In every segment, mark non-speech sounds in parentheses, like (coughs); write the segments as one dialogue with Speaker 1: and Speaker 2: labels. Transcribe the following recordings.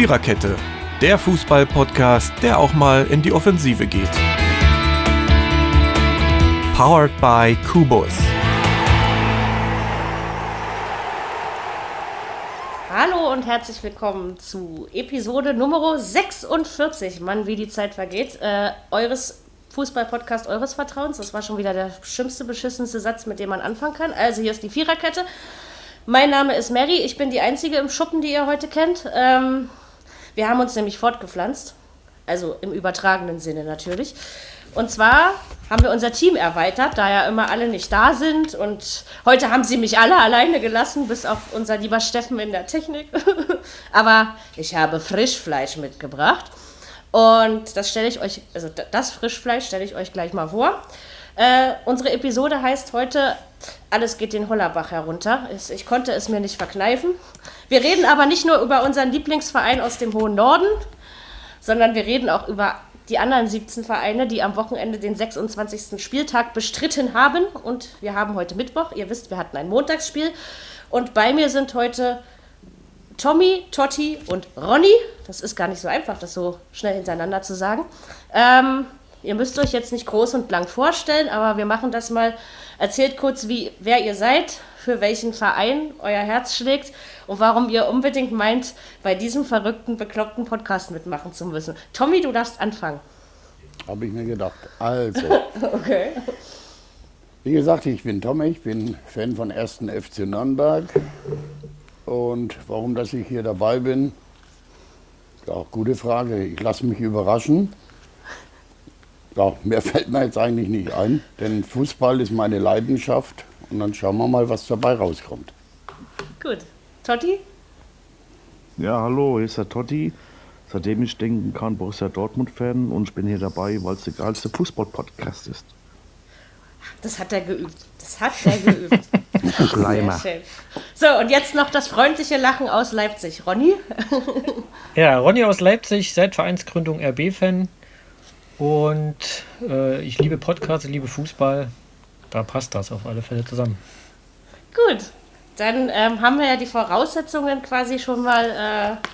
Speaker 1: Viererkette, der Fußball-Podcast, der auch mal in die Offensive geht. Powered by Kubus.
Speaker 2: Hallo und herzlich willkommen zu Episode Nummer 46, Mann, wie die Zeit vergeht, äh, eures Fußball-Podcast eures Vertrauens. Das war schon wieder der schlimmste, beschissenste Satz, mit dem man anfangen kann. Also hier ist die Viererkette. Mein Name ist Mary, ich bin die Einzige im Schuppen, die ihr heute kennt. Ähm, wir haben uns nämlich fortgepflanzt, also im übertragenen Sinne natürlich. Und zwar haben wir unser Team erweitert, da ja immer alle nicht da sind. Und heute haben sie mich alle alleine gelassen, bis auf unser lieber Steffen in der Technik. (laughs) Aber ich habe Frischfleisch mitgebracht. Und das stelle ich euch, also das Frischfleisch stelle ich euch gleich mal vor. Äh, unsere Episode heißt heute Alles geht den Hollerbach herunter. Ich konnte es mir nicht verkneifen. Wir reden aber nicht nur über unseren Lieblingsverein aus dem hohen Norden, sondern wir reden auch über die anderen 17 Vereine, die am Wochenende den 26. Spieltag bestritten haben. Und wir haben heute Mittwoch. Ihr wisst, wir hatten ein Montagsspiel. Und bei mir sind heute Tommy, Totti und Ronny. Das ist gar nicht so einfach, das so schnell hintereinander zu sagen. Ähm, Ihr müsst euch jetzt nicht groß und lang vorstellen, aber wir machen das mal. Erzählt kurz, wie, wer ihr seid, für welchen Verein euer Herz schlägt und warum ihr unbedingt meint, bei diesem verrückten, bekloppten Podcast mitmachen zu müssen. Tommy, du darfst anfangen.
Speaker 3: Habe ich mir gedacht. Also. (laughs) okay. Wie gesagt, ich bin Tommy, ich bin Fan von 1. FC Nürnberg. Und warum, dass ich hier dabei bin, ja, gute Frage. Ich lasse mich überraschen. Ja, mehr (laughs) fällt mir jetzt eigentlich nicht ein, denn Fußball ist meine Leidenschaft und dann schauen wir mal, was dabei rauskommt.
Speaker 2: Gut. Totti?
Speaker 4: Ja, hallo, hier ist der Totti. Seitdem ich denken kann, Borussia Dortmund-Fan und ich bin hier dabei, weil es der geilste Fußball-Podcast ist.
Speaker 2: Das hat er geübt. Das hat er geübt. (laughs)
Speaker 4: Schleimer.
Speaker 2: So, und jetzt noch das freundliche Lachen aus Leipzig. Ronny? (laughs)
Speaker 5: ja, Ronny aus Leipzig, seit Vereinsgründung RB-Fan. Und äh, ich liebe Podcasts, ich liebe Fußball. Da passt das auf alle Fälle zusammen.
Speaker 2: Gut, dann ähm, haben wir ja die Voraussetzungen quasi schon mal äh,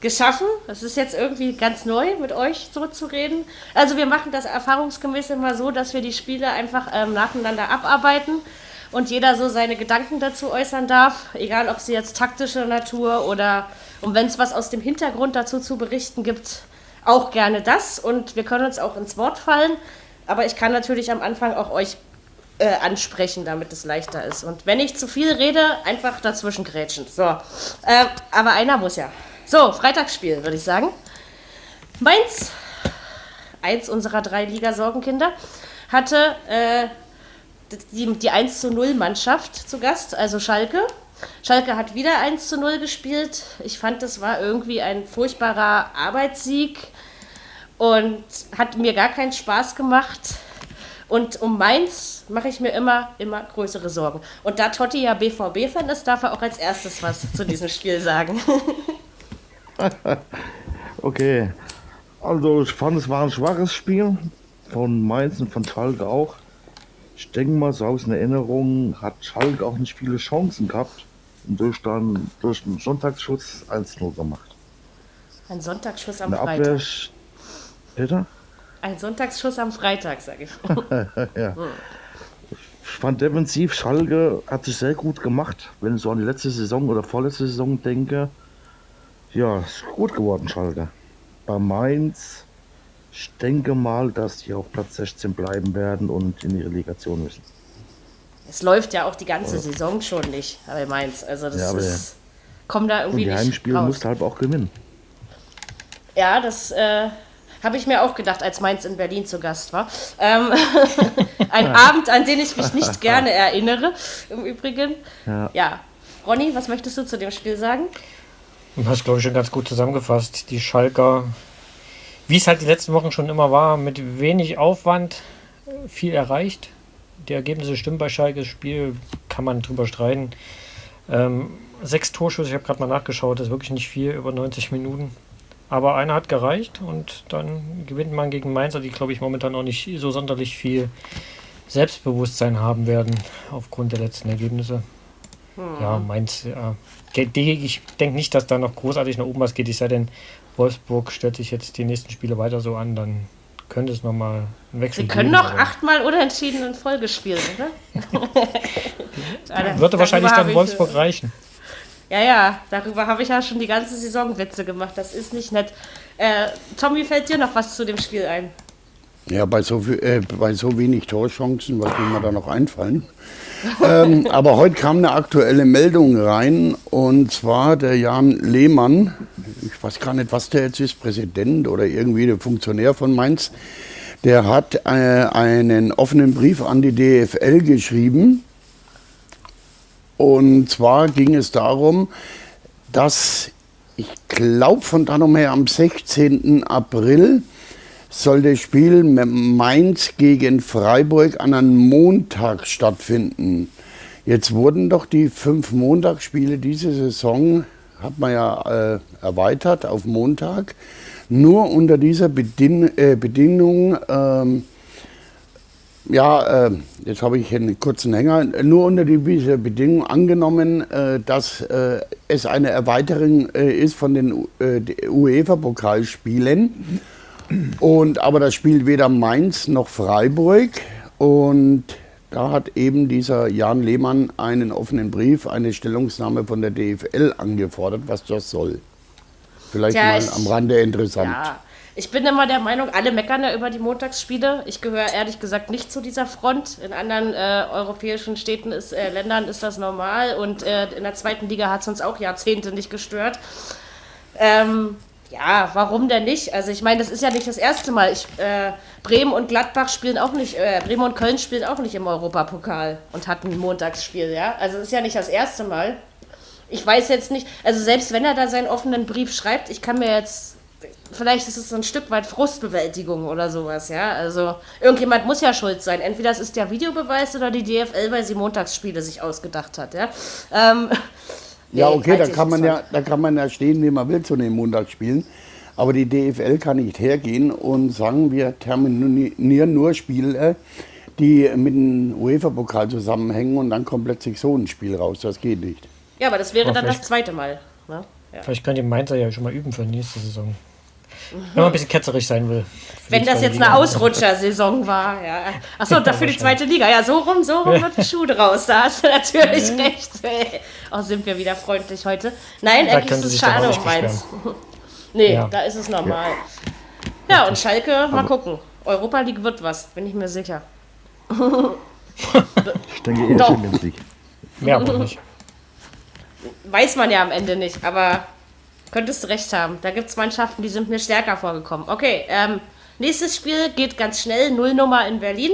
Speaker 2: geschaffen. Das ist jetzt irgendwie ganz neu, mit euch so zu reden. Also wir machen das erfahrungsgemäß immer so, dass wir die Spiele einfach ähm, nacheinander abarbeiten und jeder so seine Gedanken dazu äußern darf, egal ob sie jetzt taktischer Natur oder und wenn es was aus dem Hintergrund dazu zu berichten gibt, auch gerne das und wir können uns auch ins Wort fallen. Aber ich kann natürlich am Anfang auch euch äh, ansprechen, damit es leichter ist. Und wenn ich zu viel rede, einfach dazwischen grätschen. So. Äh, aber einer muss ja. So, Freitagsspiel, würde ich sagen. Mainz, eins unserer drei Liga-Sorgenkinder, hatte äh, die, die 1 zu 0 Mannschaft zu Gast, also Schalke. Schalke hat wieder 1 zu 0 gespielt. Ich fand, das war irgendwie ein furchtbarer Arbeitssieg und hat mir gar keinen Spaß gemacht. Und um Mainz mache ich mir immer, immer größere Sorgen. Und da Totti ja BVB-Fan ist, darf er auch als erstes was zu diesem Spiel sagen. (laughs)
Speaker 4: okay. Also ich fand, es war ein schwaches Spiel. Von Mainz und von Schalke auch. Ich denke mal, so aus einer Erinnerung hat Schalke auch nicht viele Chancen gehabt und durch dann durch einen Sonntagsschuss 1-0 gemacht.
Speaker 2: Ein Sonntagsschuss am Freitag. Abwehr,
Speaker 4: Bitte?
Speaker 2: Ein Sonntagsschuss am Freitag, sage ich. (laughs)
Speaker 4: ja. Ich fand defensiv, Schalke hat sich sehr gut gemacht. Wenn ich so an die letzte Saison oder vorletzte Saison denke, ja, ist gut geworden, Schalke. Bei Mainz, ich denke mal, dass die auf Platz 16 bleiben werden und in die Relegation müssen.
Speaker 2: Es läuft ja auch die ganze Saison schon nicht bei Mainz. Also das
Speaker 4: ja,
Speaker 2: ist. Kommen da irgendwie
Speaker 4: und die Heimspiele musst du halt auch gewinnen.
Speaker 2: Ja, das äh, habe ich mir auch gedacht, als Mainz in Berlin zu Gast war. Ähm, (laughs) ein Abend, an den ich mich nicht (laughs) gerne erinnere, im Übrigen. Ja. ja. Ronny, was möchtest du zu dem Spiel sagen?
Speaker 5: Du hast, glaube ich, schon ganz gut zusammengefasst. Die Schalker, wie es halt die letzten Wochen schon immer war, mit wenig Aufwand viel erreicht. Die Ergebnisse stimmen bei Schalkes Spiel, kann man drüber streiten. Ähm, sechs Torschüsse, ich habe gerade mal nachgeschaut, das ist wirklich nicht viel, über 90 Minuten. Aber einer hat gereicht und dann gewinnt man gegen Mainzer, die glaube ich momentan auch nicht so sonderlich viel Selbstbewusstsein haben werden aufgrund der letzten Ergebnisse. Hm. Ja, Mainz, ja. Ich denke nicht, dass da noch großartig nach oben was geht. Ich sei denn, Wolfsburg stellt sich jetzt die nächsten Spiele weiter so an, dann könnte es nochmal
Speaker 2: ein Wechsel Sie können noch achtmal unentschieden in Folge spielen, oder? (laughs) (laughs)
Speaker 5: ja, Würde wahrscheinlich dann Wolfsburg ich, reichen.
Speaker 2: Ja, ja, darüber habe ich ja schon die ganze Saison Witze gemacht. Das ist nicht nett. Äh, Tommy, fällt dir noch was zu dem Spiel ein?
Speaker 3: Ja, bei so, äh, bei so wenig Torchancen, was will mir da noch einfallen? (laughs) ähm, aber heute kam eine aktuelle Meldung rein und zwar der Jan Lehmann, ich weiß gar nicht, was der jetzt ist, Präsident oder irgendwie der Funktionär von Mainz, der hat äh, einen offenen Brief an die DFL geschrieben. Und zwar ging es darum, dass ich glaube von da noch her am 16. April soll das Spiel Mainz gegen Freiburg an einem Montag stattfinden. Jetzt wurden doch die fünf Montagsspiele diese Saison, hat man ja äh, erweitert auf Montag, nur unter dieser Bedin äh, Bedingung, ähm, ja, äh, jetzt habe ich einen kurzen Hänger, nur unter dieser Bedingung angenommen, äh, dass äh, es eine Erweiterung äh, ist von den UEFA-Pokalspielen. Und, aber das spielt weder Mainz noch Freiburg. Und da hat eben dieser Jan Lehmann einen offenen Brief, eine Stellungnahme von der DFL angefordert, was das soll. Vielleicht Tja, mal am Rande interessant. Ja,
Speaker 2: ich bin immer der Meinung, alle meckern ja über die Montagsspiele. Ich gehöre ehrlich gesagt nicht zu dieser Front. In anderen äh, europäischen Städten, ist, äh, Ländern ist das normal und äh, in der zweiten Liga hat es uns auch Jahrzehnte nicht gestört. Ähm, ja, warum denn nicht? Also ich meine, das ist ja nicht das erste Mal. Ich, äh, Bremen und Gladbach spielen auch nicht, äh, Bremen und Köln spielen auch nicht im Europapokal und hatten ein Montagsspiel, ja. Also das ist ja nicht das erste Mal. Ich weiß jetzt nicht, also selbst wenn er da seinen offenen Brief schreibt, ich kann mir jetzt, vielleicht ist es so ein Stück weit Frustbewältigung oder sowas, ja. Also irgendjemand muss ja schuld sein. Entweder es ist der Videobeweis oder die DFL, weil sie Montagsspiele sich ausgedacht hat, ja. Ähm, (laughs)
Speaker 3: ja, okay, da kann, man ja, da kann man ja stehen, wie man will zu den Montagsspielen. Aber die DFL kann nicht hergehen und sagen, wir terminieren nur Spiele, die mit dem UEFA-Pokal zusammenhängen und dann kommt plötzlich so ein Spiel raus. Das geht nicht.
Speaker 2: Ja, aber das wäre aber dann das zweite Mal. Ne?
Speaker 5: Ja. Vielleicht könnt ihr Mainzer ja schon mal üben für nächste Saison. Mhm. Wenn man ein bisschen ketzerisch sein will.
Speaker 2: Wenn das jetzt Liga. eine Ausrutschersaison war, ja. Achso, dafür die zweite Liga. Ja, so rum, so rum wird ein Schuh draus. Da hast du natürlich recht. Oh, sind wir wieder freundlich heute. Nein, eigentlich ist es schade um Mainz. (laughs) nee, ja. da ist es normal. Ja, ja und Schalke, mal gucken. Europa League wird was, bin ich mir sicher. (laughs)
Speaker 4: ich denke eher Champions League.
Speaker 5: Mehr aber nicht.
Speaker 2: Weiß man ja am Ende nicht, aber Könntest du recht haben. Da gibt es Mannschaften, die sind mir stärker vorgekommen. Okay, ähm, nächstes Spiel geht ganz schnell. Nullnummer in Berlin.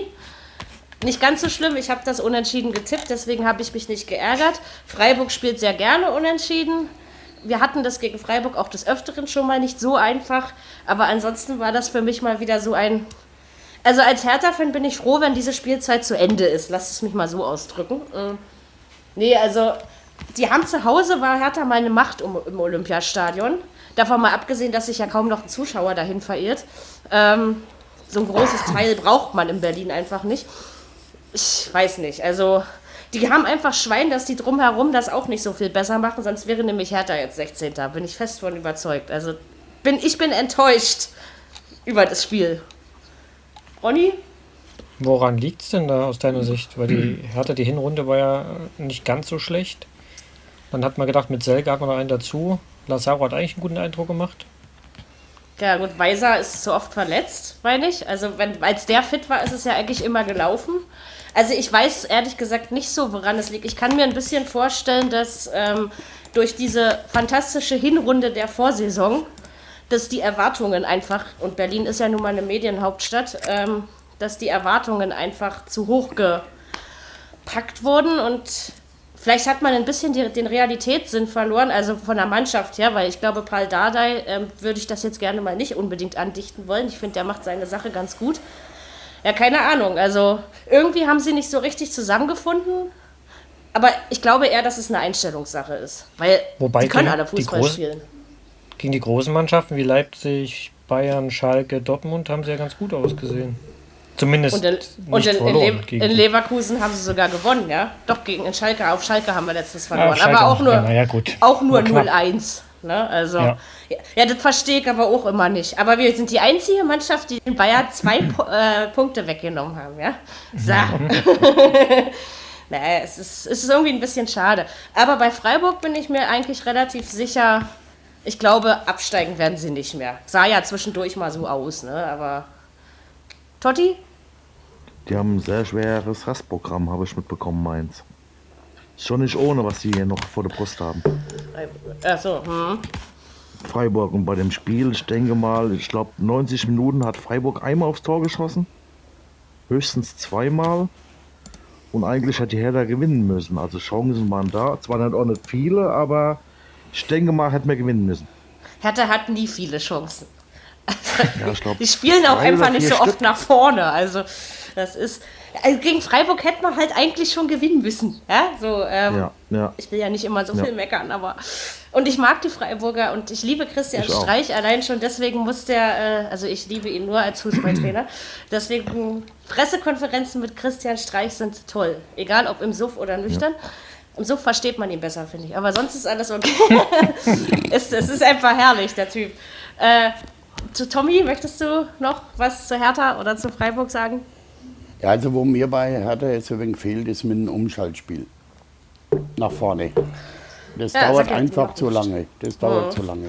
Speaker 2: Nicht ganz so schlimm, ich habe das unentschieden getippt, deswegen habe ich mich nicht geärgert. Freiburg spielt sehr gerne unentschieden. Wir hatten das gegen Freiburg auch des Öfteren schon mal nicht so einfach, aber ansonsten war das für mich mal wieder so ein. Also als Hertha-Fan bin ich froh, wenn diese Spielzeit zu Ende ist. Lass es mich mal so ausdrücken. Äh, nee, also die haben zu Hause, war Hertha mal eine Macht im Olympiastadion. Davon mal abgesehen, dass sich ja kaum noch ein Zuschauer dahin verirrt. Ähm, so ein großes Teil braucht man in Berlin einfach nicht. Ich weiß nicht. Also, die haben einfach Schwein, dass die drumherum das auch nicht so viel besser machen, sonst wäre nämlich Hertha jetzt 16. Bin ich fest von überzeugt. Also, bin, ich bin enttäuscht über das Spiel. Ronny?
Speaker 5: Woran liegt es denn da aus deiner Sicht? Weil die (clears throat) Hertha, die Hinrunde war ja nicht ganz so schlecht. Dann hat man gedacht, mit Selke hat man noch einen dazu. Lazaro hat eigentlich einen guten Eindruck gemacht.
Speaker 2: Ja, gut, Weiser ist zu oft verletzt, meine ich. Also, wenn, als der fit war, ist es ja eigentlich immer gelaufen. Also, ich weiß ehrlich gesagt nicht so, woran es liegt. Ich kann mir ein bisschen vorstellen, dass ähm, durch diese fantastische Hinrunde der Vorsaison, dass die Erwartungen einfach, und Berlin ist ja nun mal eine Medienhauptstadt, ähm, dass die Erwartungen einfach zu hoch gepackt wurden und Vielleicht hat man ein bisschen die, den Realitätssinn verloren, also von der Mannschaft her, weil ich glaube, Paul Dardai ähm, würde ich das jetzt gerne mal nicht unbedingt andichten wollen. Ich finde, der macht seine Sache ganz gut. Ja, keine Ahnung. Also irgendwie haben sie nicht so richtig zusammengefunden. Aber ich glaube eher, dass es eine Einstellungssache ist. Weil
Speaker 5: Wobei die können alle Fußball groß, spielen. Gegen die großen Mannschaften wie Leipzig, Bayern, Schalke, Dortmund haben sie ja ganz gut ausgesehen. Zumindest.
Speaker 2: Und in, und in, in, Le in, Leverkusen haben sie sogar gewonnen, ja? Doch, gegen in Schalke, auf Schalke haben wir letztens verloren. Ja, aber auch nur, ja, auch nur 0-1. Ne? Also, ja. ja. das verstehe ich aber auch immer nicht. Aber wir sind die einzige Mannschaft, die in Bayern zwei (laughs) äh, Punkte weggenommen haben, ja? So. (laughs) naja, es ist, es ist irgendwie ein bisschen schade. Aber bei Freiburg bin ich mir eigentlich relativ sicher, ich glaube, absteigen werden sie nicht mehr. Sah ja zwischendurch mal so aus, ne? Aber Totti?
Speaker 4: Die haben ein sehr schweres Rastprogramm, habe ich mitbekommen, Mainz. Schon nicht ohne, was sie hier noch vor der Brust haben.
Speaker 2: Achso, hm.
Speaker 4: Freiburg und bei dem Spiel, ich denke mal, ich glaube 90 Minuten hat Freiburg einmal aufs Tor geschossen. Höchstens zweimal. Und eigentlich hat die Hertha gewinnen müssen. Also Chancen waren da. Zwar nicht auch nicht viele, aber ich denke mal, hätten wir gewinnen müssen.
Speaker 2: Hertha hat nie viele Chancen. Ja, glaub, die spielen auch einfach nicht so Stück. oft nach vorne. Also das ist also gegen Freiburg hätte man halt eigentlich schon gewinnen müssen. Ja, so. Ähm, ja, ja. Ich will ja nicht immer so viel meckern, aber und ich mag die Freiburger und ich liebe Christian ich Streich. Auch. Allein schon deswegen muss der, äh, also ich liebe ihn nur als Fußballtrainer. (clears throat) deswegen Pressekonferenzen mit Christian Streich sind toll, egal ob im Suff oder nüchtern. Im Suff versteht man ihn besser, finde ich. Aber sonst ist alles okay. (laughs) es, es ist einfach herrlich, der Typ. Äh, zu Tommy, möchtest du noch was zu Hertha oder zu Freiburg sagen?
Speaker 3: Ja, also wo mir bei Hertha jetzt ein wenig fehlt, ist mit einem Umschaltspiel. Nach vorne. Das ja, dauert einfach zu lange. Das dauert mhm. zu lange.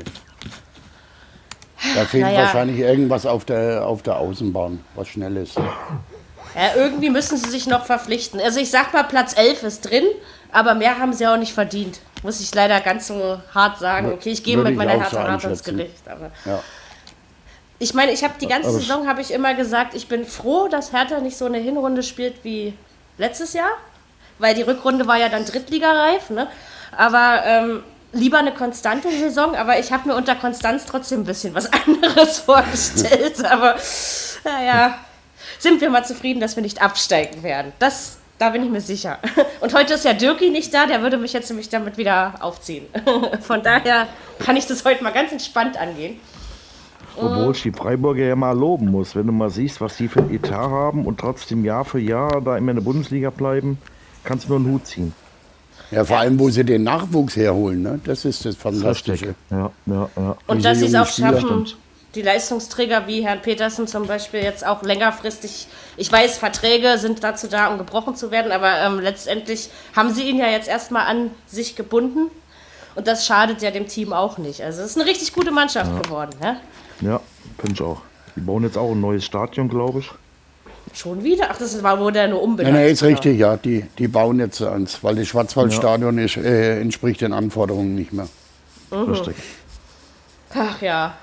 Speaker 3: Da fehlt naja. wahrscheinlich irgendwas auf der, auf der Außenbahn, was schnell ist.
Speaker 2: Ja, irgendwie müssen sie sich noch verpflichten. Also ich sag mal, Platz 11 ist drin, aber mehr haben sie auch nicht verdient. Muss ich leider ganz so hart sagen. Okay, ich gehe mit meiner so hart ins Gericht. Aber ja. Ich meine, ich habe die ganze Saison habe ich immer gesagt, ich bin froh, dass Hertha nicht so eine Hinrunde spielt wie letztes Jahr, weil die Rückrunde war ja dann Drittligareif, ne? Aber ähm, lieber eine konstante Saison, aber ich habe mir unter Konstanz trotzdem ein bisschen was (laughs) anderes vorgestellt. aber naja, sind wir mal zufrieden, dass wir nicht absteigen werden. Das, da bin ich mir sicher. Und heute ist ja Dirki nicht da, der würde mich jetzt nämlich damit wieder aufziehen. (laughs) Von daher kann ich das heute mal ganz entspannt angehen.
Speaker 4: Obwohl ich die Freiburger ja mal loben muss, wenn du mal siehst, was die für ein Etat haben und trotzdem Jahr für Jahr da immer in der Bundesliga bleiben, kannst du nur einen Hut ziehen.
Speaker 3: Ja, vor allem, wo sie den Nachwuchs herholen, ne? das ist das Fantastische.
Speaker 4: Ja, ja, ja.
Speaker 2: Und dass sie es auch Spieler schaffen, die Leistungsträger wie Herrn Petersen zum Beispiel jetzt auch längerfristig, ich weiß, Verträge sind dazu da, um gebrochen zu werden, aber ähm, letztendlich haben sie ihn ja jetzt erstmal an sich gebunden und das schadet ja dem Team auch nicht. Also es ist eine richtig gute Mannschaft ja. geworden. Ne?
Speaker 4: Ja, finde ich auch. Die bauen jetzt auch ein neues Stadion, glaube ich.
Speaker 2: Schon wieder? Ach, das war, wurde ja nur umbenannt.
Speaker 3: Nein, nee, ist richtig, ja. Die, die bauen jetzt eins, weil das Schwarzwaldstadion ja. ist, äh, entspricht den Anforderungen nicht mehr.
Speaker 2: Mhm. Richtig. Ach ja.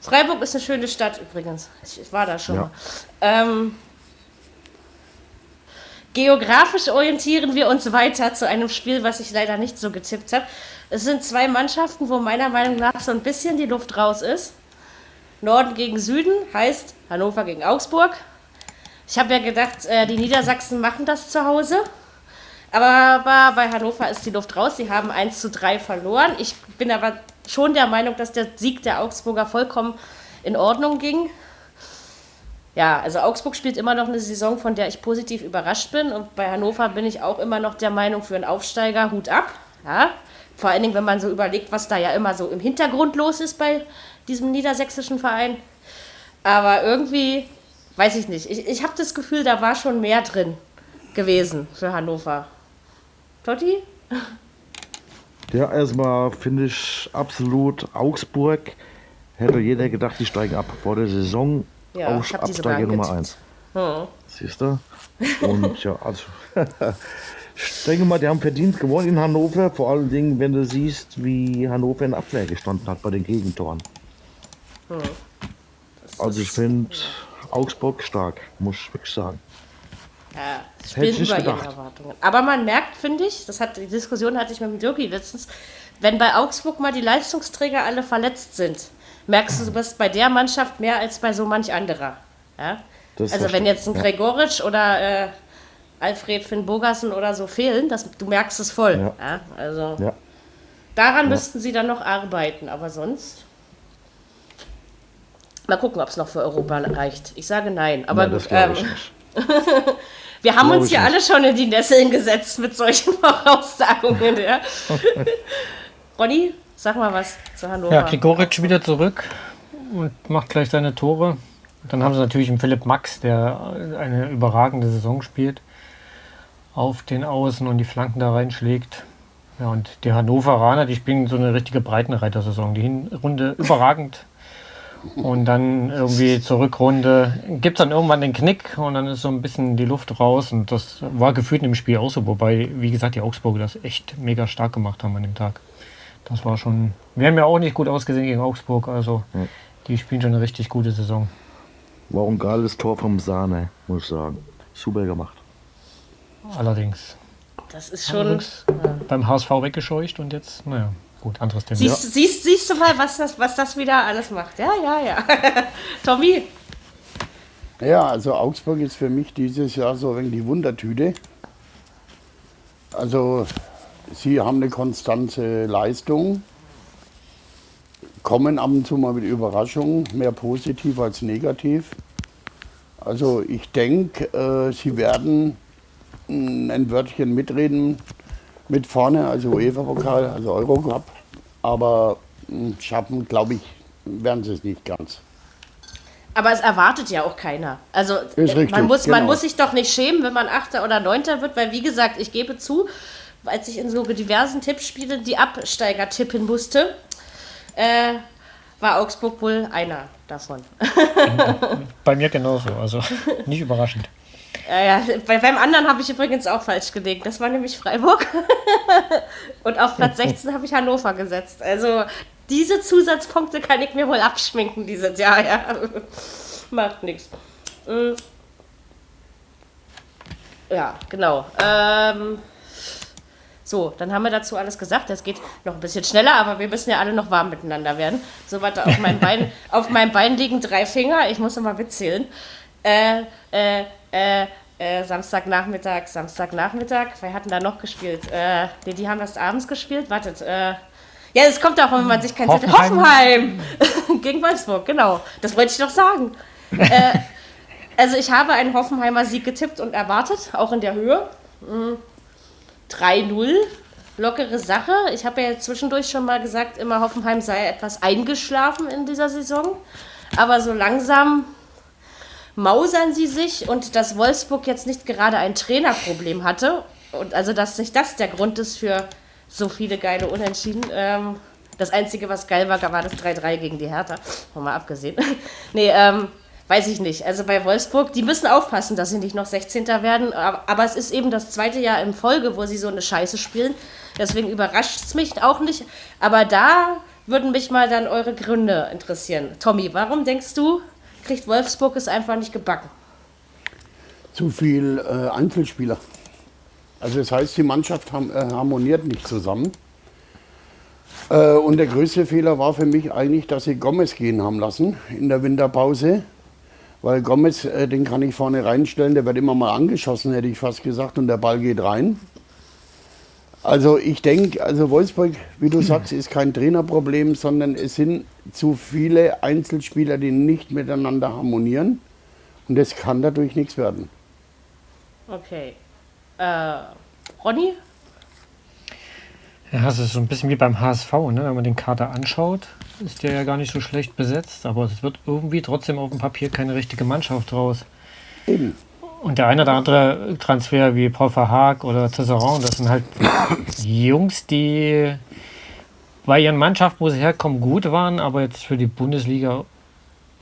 Speaker 2: Freiburg ist eine schöne Stadt übrigens. Ich, ich war da schon ja. mal. Ähm, geografisch orientieren wir uns weiter zu einem Spiel, was ich leider nicht so getippt habe. Es sind zwei Mannschaften, wo meiner Meinung nach so ein bisschen die Luft raus ist. Norden gegen Süden heißt Hannover gegen Augsburg. Ich habe ja gedacht, äh, die Niedersachsen machen das zu Hause. Aber bei Hannover ist die Luft raus. Sie haben 1 zu 3 verloren. Ich bin aber schon der Meinung, dass der Sieg der Augsburger vollkommen in Ordnung ging. Ja, also Augsburg spielt immer noch eine Saison, von der ich positiv überrascht bin. Und bei Hannover bin ich auch immer noch der Meinung, für einen Aufsteiger Hut ab. Ja, vor allen Dingen, wenn man so überlegt, was da ja immer so im Hintergrund los ist bei diesem niedersächsischen Verein. Aber irgendwie, weiß ich nicht, ich, ich habe das Gefühl, da war schon mehr drin gewesen für Hannover. Totti?
Speaker 4: Ja, erstmal finde ich absolut Augsburg. Hätte jeder gedacht, die steigen ab vor der Saison. Ja, Aus, Absteiger Nummer 1. Hm. Siehst du? Und ja, also. (laughs) ich denke mal, die haben verdient gewonnen in Hannover. Vor allen Dingen, wenn du siehst, wie Hannover in Abwehr gestanden hat bei den Gegentoren. Also ich finde Augsburg stark, muss ich wirklich sagen.
Speaker 2: Ja, spielt über ihren Erwartungen. Aber man merkt, finde ich, das hat die Diskussion hatte ich mit dem Dirki letztens, wenn bei Augsburg mal die Leistungsträger alle verletzt sind, merkst du das bei der Mannschaft mehr als bei so manch anderer. Ja? Also wenn jetzt ein Gregoritsch oder äh, Alfred Finn Bogassen oder so fehlen, das, du merkst es voll. Ja. ja? Also daran müssten sie dann noch arbeiten, aber sonst Mal gucken, ob es noch für Europa reicht. Ich sage nein. Aber ja, gut, ähm, (laughs) wir haben uns ja alle schon in die Nesseln gesetzt mit solchen (laughs) Voraussagungen. Ja. (laughs) Ronny, sag mal was zu Hannover.
Speaker 5: Ja, Grigoric wieder zurück und macht gleich seine Tore. Dann haben sie natürlich einen Philipp Max, der eine überragende Saison spielt, auf den Außen und die Flanken da reinschlägt. Ja, und die Hannoveraner, die spielen so eine richtige Breitenreiter-Saison. Die Hinrunde überragend. Und dann irgendwie zur Rückrunde gibt es dann irgendwann den Knick und dann ist so ein bisschen die Luft raus. Und das war gefühlt im Spiel auch so, wobei, wie gesagt, die Augsburger das echt mega stark gemacht haben an dem Tag. Das war schon. Wir haben ja auch nicht gut ausgesehen gegen Augsburg, also ja. die spielen schon eine richtig gute Saison.
Speaker 4: War ein geiles Tor vom Sahne, muss ich sagen. Super gemacht.
Speaker 5: Allerdings.
Speaker 2: Das ist schon.
Speaker 5: Beim HSV weggescheucht und jetzt, naja, gut, anderes Thema.
Speaker 2: Siehst, ja. siehst, siehst du mal, was das, was das wieder alles macht? Ja, ja, ja. (laughs) Tommy?
Speaker 3: Ja, also Augsburg ist für mich dieses Jahr so wenig die Wundertüte. Also, sie haben eine konstante Leistung kommen ab und zu mal mit Überraschungen, mehr positiv als negativ. Also ich denke, äh, sie werden ein Wörtchen mitreden mit vorne, also UEFA-Pokal, also Eurocup. Aber hm, schaffen, glaube ich, werden sie es nicht ganz.
Speaker 2: Aber es erwartet ja auch keiner. Also
Speaker 3: richtig,
Speaker 2: man, muss, genau. man muss sich doch nicht schämen, wenn man Achter oder Neunter wird, weil wie gesagt, ich gebe zu, als ich in so diversen Tippspielen die Absteiger tippen musste, äh, war Augsburg wohl einer davon. (laughs)
Speaker 5: Bei mir genauso, also nicht überraschend.
Speaker 2: Ja, ja. Bei, beim anderen habe ich übrigens auch falsch gelegt. Das war nämlich Freiburg. (laughs) Und auf Platz 16 habe ich Hannover gesetzt. Also diese Zusatzpunkte kann ich mir wohl abschminken dieses Jahr. Ja. (laughs) Macht nichts. Mm. Ja, genau. Ähm, so, dann haben wir dazu alles gesagt. Das geht noch ein bisschen schneller, aber wir müssen ja alle noch warm miteinander werden. So, warte, auf meinem Bein, (laughs) auf meinem Bein liegen drei Finger. Ich muss immer mitzählen. Äh, äh, äh, äh, Samstagnachmittag, Samstagnachmittag. Wer hat denn da noch gespielt? Äh, die, die haben das abends gespielt. Wartet, äh, ja, es kommt auch, wenn man sich kein Hoffenheim. Hoffenheim! (laughs) Gegen Wolfsburg, genau. Das wollte ich doch sagen. äh, also ich habe einen Hoffenheimer Sieg getippt und erwartet, auch in der Höhe. Mhm. 3-0. Lockere Sache. Ich habe ja zwischendurch schon mal gesagt, immer Hoffenheim sei etwas eingeschlafen in dieser Saison. Aber so langsam mausern sie sich und dass Wolfsburg jetzt nicht gerade ein Trainerproblem hatte und also dass nicht das der Grund ist für so viele geile Unentschieden. Ähm, das Einzige, was geil war, war das 3-3 gegen die Hertha. Mal abgesehen. (laughs) nee, ähm, weiß ich nicht. Also bei Wolfsburg, die müssen aufpassen, dass sie nicht noch 16. werden. Aber es ist eben das zweite Jahr in Folge, wo sie so eine Scheiße spielen. Deswegen überrascht es mich auch nicht. Aber da würden mich mal dann eure Gründe interessieren. Tommy, warum denkst du, kriegt Wolfsburg es einfach nicht gebacken?
Speaker 3: Zu viel äh, Einzelspieler. Also das heißt, die Mannschaft ham, äh, harmoniert nicht zusammen. Äh, und der größte Fehler war für mich eigentlich, dass sie Gomez gehen haben lassen in der Winterpause. Weil Gomez, äh, den kann ich vorne reinstellen, der wird immer mal angeschossen, hätte ich fast gesagt, und der Ball geht rein. Also ich denke, also Wolfsburg, wie du sagst, ist kein Trainerproblem, sondern es sind zu viele Einzelspieler, die nicht miteinander harmonieren. Und das kann dadurch nichts werden.
Speaker 2: Okay. Äh, Ronny?
Speaker 5: Ja, es ist so ein bisschen wie beim HSV, ne? wenn man den Kader anschaut ist der ja gar nicht so schlecht besetzt, aber es wird irgendwie trotzdem auf dem Papier keine richtige Mannschaft draus. Eben. Und der eine oder andere Transfer wie Paul Verhaag oder Tesseron, das sind halt (coughs) Jungs, die bei ihren Mannschaften, wo sie herkommen, gut waren, aber jetzt für die Bundesliga,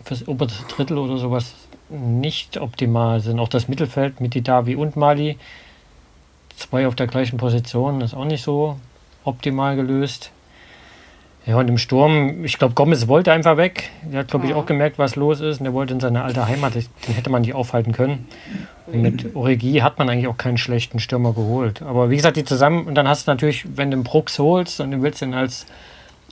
Speaker 5: fürs oberste Drittel oder sowas nicht optimal sind. Auch das Mittelfeld mit Didavi und Mali, zwei auf der gleichen Position, ist auch nicht so optimal gelöst. Ja, und im Sturm, ich glaube, Gomez wollte einfach weg. Er hat, glaube ich, auch gemerkt, was los ist. Und er wollte in seine alte Heimat. Den hätte man nicht aufhalten können. Und mit Origi hat man eigentlich auch keinen schlechten Stürmer geholt. Aber wie gesagt, die zusammen. Und dann hast du natürlich, wenn du den Brooks holst und du willst ihn als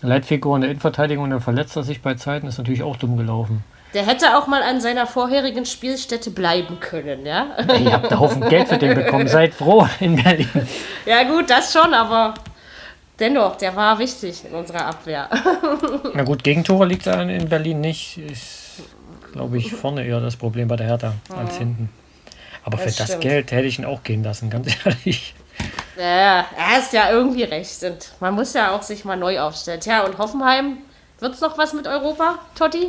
Speaker 5: Leitfigur in der Innenverteidigung und dann verletzt er sich bei Zeiten, ist natürlich auch dumm gelaufen.
Speaker 2: Der hätte auch mal an seiner vorherigen Spielstätte bleiben können, ja?
Speaker 5: Ihr habt einen Haufen Geld für den bekommen. (laughs) Seid froh in Berlin.
Speaker 2: Ja, gut, das schon, aber dennoch, der war wichtig in unserer Abwehr. (laughs)
Speaker 5: Na gut, Gegentore liegt in Berlin nicht. Ist, glaube ich, vorne eher das Problem bei der Hertha als mhm. hinten. Aber das für das stimmt. Geld hätte ich ihn auch gehen lassen, ganz (laughs) ehrlich.
Speaker 2: Ja, er ist ja irgendwie recht. Und man muss ja auch sich mal neu aufstellen. Tja, und Hoffenheim, wird es noch was mit Europa, Totti?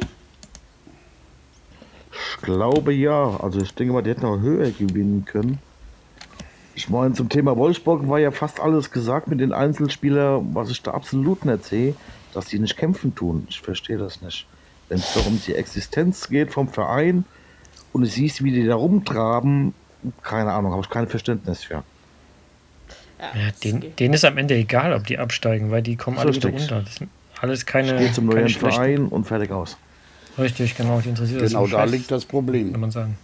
Speaker 4: Ich glaube ja. Also ich denke mal, die hätten auch höher gewinnen können. Ich meine, zum Thema Wolfsburg war ja fast alles gesagt mit den Einzelspielern, was ich da absolut nicht sehe, dass die nicht kämpfen tun. Ich verstehe das nicht. Wenn es darum die Existenz geht vom Verein und du siehst, wie die da rumtraben, keine Ahnung, habe ich kein Verständnis für.
Speaker 5: Ja, den, denen ist am Ende egal, ob die absteigen, weil die kommen alle wieder runter. Das sind alles keine.
Speaker 4: Geht zum neuen Verein und fertig aus.
Speaker 5: Richtig, genau, die interessiert
Speaker 3: Genau da liegt das Problem.
Speaker 5: Kann man sagen.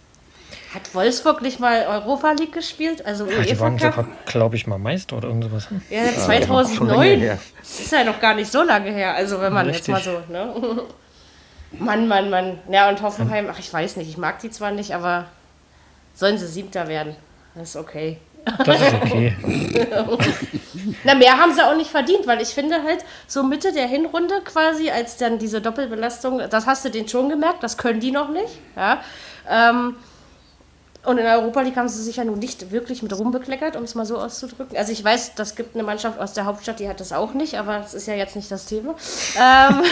Speaker 2: Hat Wolfsburg nicht mal Europa League gespielt? Also
Speaker 5: ja, die waren sogar, glaube ich, mal Meister oder irgendwas.
Speaker 2: Ja, 2009. Ja, das ist ja noch gar nicht so lange her. Also wenn man Richtig. jetzt mal so, ne? (laughs) Mann, Mann, Mann. Ja, und Hoffenheim, ach, ich weiß nicht, ich mag die zwar nicht, aber sollen sie Siebter werden. Das ist okay.
Speaker 5: Das ist okay. (laughs)
Speaker 2: Na, mehr haben sie auch nicht verdient, weil ich finde halt, so Mitte der Hinrunde quasi, als dann diese Doppelbelastung, das hast du den schon gemerkt, das können die noch nicht. Ja. Ähm, und in der Europa League haben sie sich ja nun nicht wirklich mit rumbekleckert, um es mal so auszudrücken. Also ich weiß, das gibt eine Mannschaft aus der Hauptstadt, die hat das auch nicht, aber das ist ja jetzt nicht das Thema. Ähm,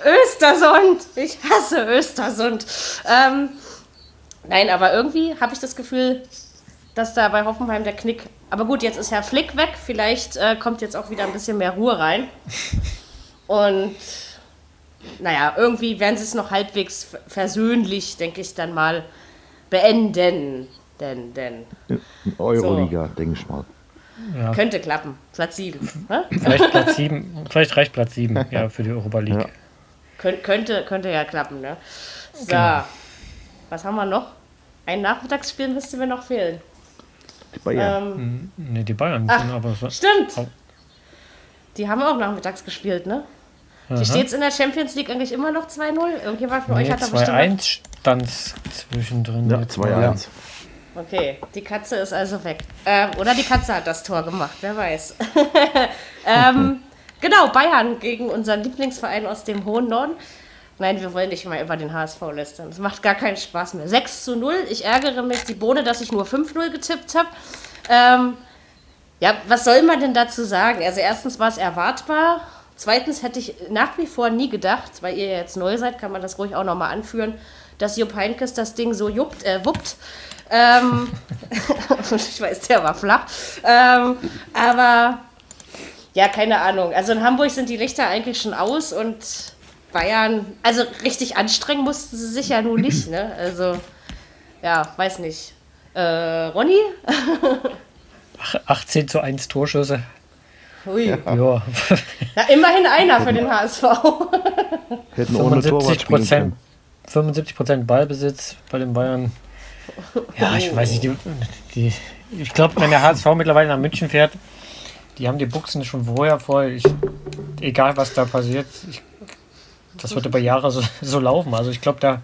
Speaker 2: (laughs) Östersund! Ich hasse Östersund. Ähm, nein, aber irgendwie habe ich das Gefühl, dass da bei Hoffenheim der Knick. Aber gut, jetzt ist Herr Flick weg. Vielleicht äh, kommt jetzt auch wieder ein bisschen mehr Ruhe rein. Und naja, irgendwie werden sie es noch halbwegs versöhnlich, denke ich, dann mal beenden. Denn, denn.
Speaker 4: Euroliga, so. denke ich mal.
Speaker 2: Ja. Könnte klappen. Platz 7.
Speaker 5: Vielleicht Platz 7. Vielleicht reicht Platz 7 ja, für die Europa League. Ja.
Speaker 2: Kön könnte, könnte ja klappen, ne? So. Genau. Was haben wir noch? Ein Nachmittagsspiel müsste mir noch fehlen.
Speaker 5: Die Bayern. Ähm, ne, die Bayern.
Speaker 2: Ach, aber so. Stimmt. Oh. Die haben auch nachmittags gespielt, ne? Wie steht es in der Champions League eigentlich immer noch 2-0? Irgendjemand von nee, euch hat da bestimmt.
Speaker 5: 2-1 stand zwischendrin.
Speaker 4: Ja, 2-1.
Speaker 2: Okay, die Katze ist also weg. Ähm, oder die Katze hat das Tor gemacht, wer weiß. (laughs) ähm, genau, Bayern gegen unseren Lieblingsverein aus dem hohen Norden. Nein, wir wollen nicht mal über den HSV lästern. Das macht gar keinen Spaß mehr. 6 zu 0. Ich ärgere mich die Bohne, dass ich nur 5-0 getippt habe. Ähm, ja, was soll man denn dazu sagen? Also erstens war es erwartbar. Zweitens hätte ich nach wie vor nie gedacht, weil ihr jetzt neu seid, kann man das ruhig auch nochmal anführen, dass Jupp Heinkes das Ding so juckt, äh, wuppt. Ähm, (laughs) ich weiß, der war flach. Ähm, aber ja, keine Ahnung. Also in Hamburg sind die Lichter eigentlich schon aus und Bayern, also richtig anstrengen mussten sie sich ja nun nicht, ne? Also, ja, weiß nicht. Äh, Ronny?
Speaker 5: 18 zu 1 Torschüsse.
Speaker 2: Hui. Ja. ja. ja immerhin einer für den HSV.
Speaker 5: Hätten 75 Prozent, 75 Prozent Ballbesitz bei den Bayern. Ja, ich weiß nicht. Die, die, ich glaube, wenn der HSV mittlerweile nach München fährt, die haben die Buchsen schon vorher voll. Ich, egal was da passiert, ich, das wird über Jahre so, so laufen. Also ich glaube, da,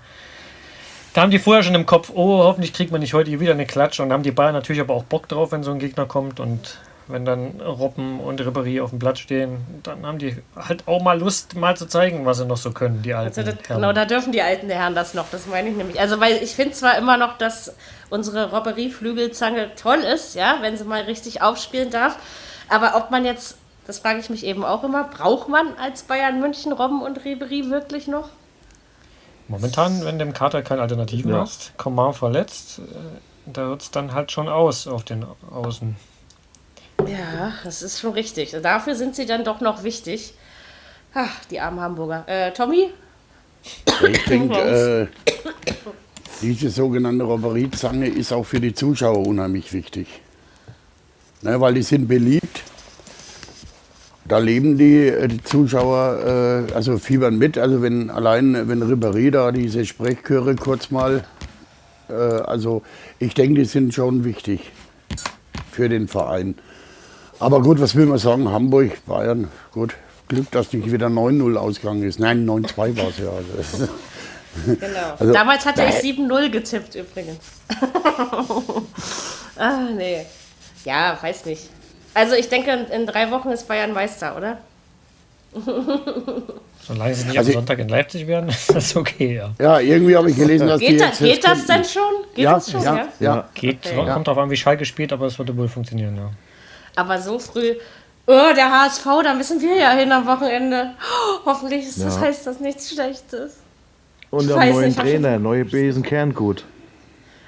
Speaker 5: da haben die vorher schon im Kopf, oh, hoffentlich kriegt man nicht heute wieder eine Klatsche. Und da haben die Bayern natürlich aber auch Bock drauf, wenn so ein Gegner kommt. Und wenn dann Robben und Ribéry auf dem Platz stehen, dann haben die halt auch mal Lust, mal zu zeigen, was sie noch so können, die alten.
Speaker 2: Also das, genau, da dürfen die alten Herren das noch, das meine ich nämlich. Also, weil ich finde zwar immer noch, dass unsere Robberie-Flügelzange toll ist, ja, wenn sie mal richtig aufspielen darf, aber ob man jetzt, das frage ich mich eben auch immer, braucht man als Bayern München Robben und Ribéry wirklich noch?
Speaker 5: Momentan, wenn dem Kater keine Alternativen ja. hast, Coman verletzt, äh, da wird es dann halt schon aus auf den Außen.
Speaker 2: Ja, das ist schon richtig. Dafür sind sie dann doch noch wichtig. Ach, die armen Hamburger. Äh, Tommy?
Speaker 3: Ich denke, äh, diese sogenannte Roberiezange ist auch für die Zuschauer unheimlich wichtig. Ne, weil die sind beliebt. Da leben die, äh, die Zuschauer, äh, also fiebern mit. Also wenn allein, wenn Ribéry da diese Sprechchöre kurz mal, äh, also ich denke, die sind schon wichtig für den Verein. Aber gut, was will man sagen? Hamburg, Bayern, gut. Glück, dass nicht wieder 9-0 ausgegangen ist. Nein, 9-2 war es ja. Also.
Speaker 2: Genau. Also, Damals hatte ich 7-0 getippt übrigens. (laughs) ah, nee. Ja, weiß nicht. Also ich denke, in drei Wochen ist Bayern Meister, oder? (laughs)
Speaker 5: Solange sie nicht also am Sonntag in Leipzig werden, (laughs) ist das okay, ja.
Speaker 3: Ja, irgendwie habe ich gelesen, dass
Speaker 2: geht, die da, geht das denn schon? Geht
Speaker 3: ja,
Speaker 2: das schon,
Speaker 3: ja? ja? ja.
Speaker 5: Geht, okay. kommt drauf an, wie Schalke spielt, aber es würde wohl funktionieren, ja.
Speaker 2: Aber so früh, oh, der HSV, da müssen wir ja hin am Wochenende. Oh, hoffentlich ist das, heißt das nichts Schlechtes.
Speaker 4: Und der neuen Trainer, neue Besen Kerngut.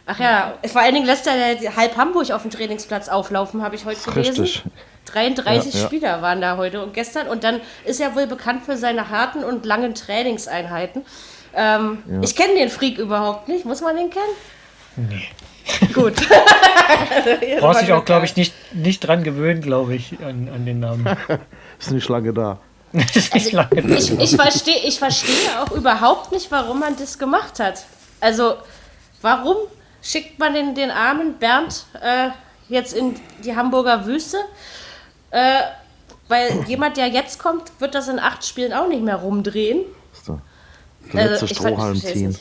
Speaker 2: Ach ja, vor allen Dingen lässt er halb Hamburg auf dem Trainingsplatz auflaufen, habe ich heute gelesen. Richtig. 33 ja, ja. Spieler waren da heute und gestern. Und dann ist er wohl bekannt für seine harten und langen Trainingseinheiten. Ähm, ja. Ich kenne den Freak überhaupt nicht. Muss man den kennen? (laughs) Gut. (laughs)
Speaker 5: Brauchst dich auch, glaube ich, nicht, nicht dran gewöhnen, glaube ich, an, an den Namen. (laughs)
Speaker 4: ist nicht lange da.
Speaker 2: also, ich, ich verstehe ich versteh auch überhaupt nicht, warum man das gemacht hat. Also, warum schickt man den, den armen Bernd äh, jetzt in die Hamburger Wüste? Äh, weil jemand, der jetzt kommt, wird das in acht Spielen auch nicht mehr rumdrehen.
Speaker 4: So. Der letzte also, Strohhalm ziehen.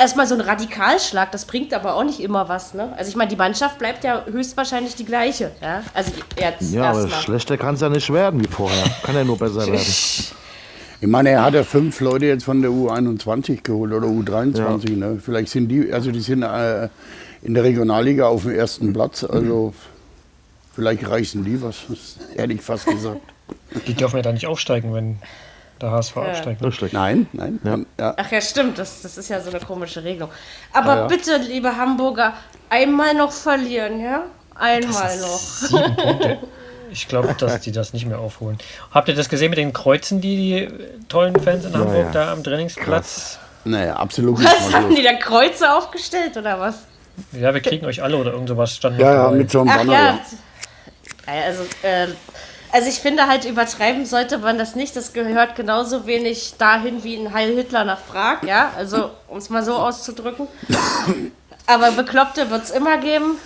Speaker 2: Erstmal so ein Radikalschlag, das bringt aber auch nicht immer was. Ne? Also ich meine, die Mannschaft bleibt ja höchstwahrscheinlich die gleiche. Ja, also
Speaker 4: jetzt ja aber mal. schlechter kann es ja nicht werden wie vorher. Kann ja nur besser werden. (laughs)
Speaker 3: Ich meine, er hat ja fünf Leute jetzt von der U21 geholt oder U23. Ja. Ne? Vielleicht sind die, also die sind äh, in der Regionalliga auf dem ersten Platz. Also vielleicht reißen die was, (laughs) hätte ich fast gesagt.
Speaker 5: Die dürfen ja da nicht aufsteigen, wenn der HSV ja. absteigt.
Speaker 3: Nein, nein.
Speaker 2: Ja. Ja. Ach ja, stimmt, das, das ist ja so eine komische Regelung. Aber ja, bitte, liebe Hamburger, einmal noch verlieren, ja? Einmal noch.
Speaker 5: Ich glaube, dass die das nicht mehr aufholen. Habt ihr das gesehen mit den Kreuzen, die die tollen Fans in Hamburg ja, ja. da am Trainingsplatz?
Speaker 3: Naja, absolut.
Speaker 2: Was haben die da Kreuze aufgestellt oder was?
Speaker 5: Ja, wir kriegen euch alle oder irgend sowas stand
Speaker 3: Ja, ja, mit so einem Banner. Ja.
Speaker 2: Also, äh, also ich finde halt, übertreiben sollte man das nicht. Das gehört genauso wenig dahin wie ein Heil Hitler nach Prag, ja. Also, um es mal so auszudrücken. Aber Bekloppte wird es immer geben.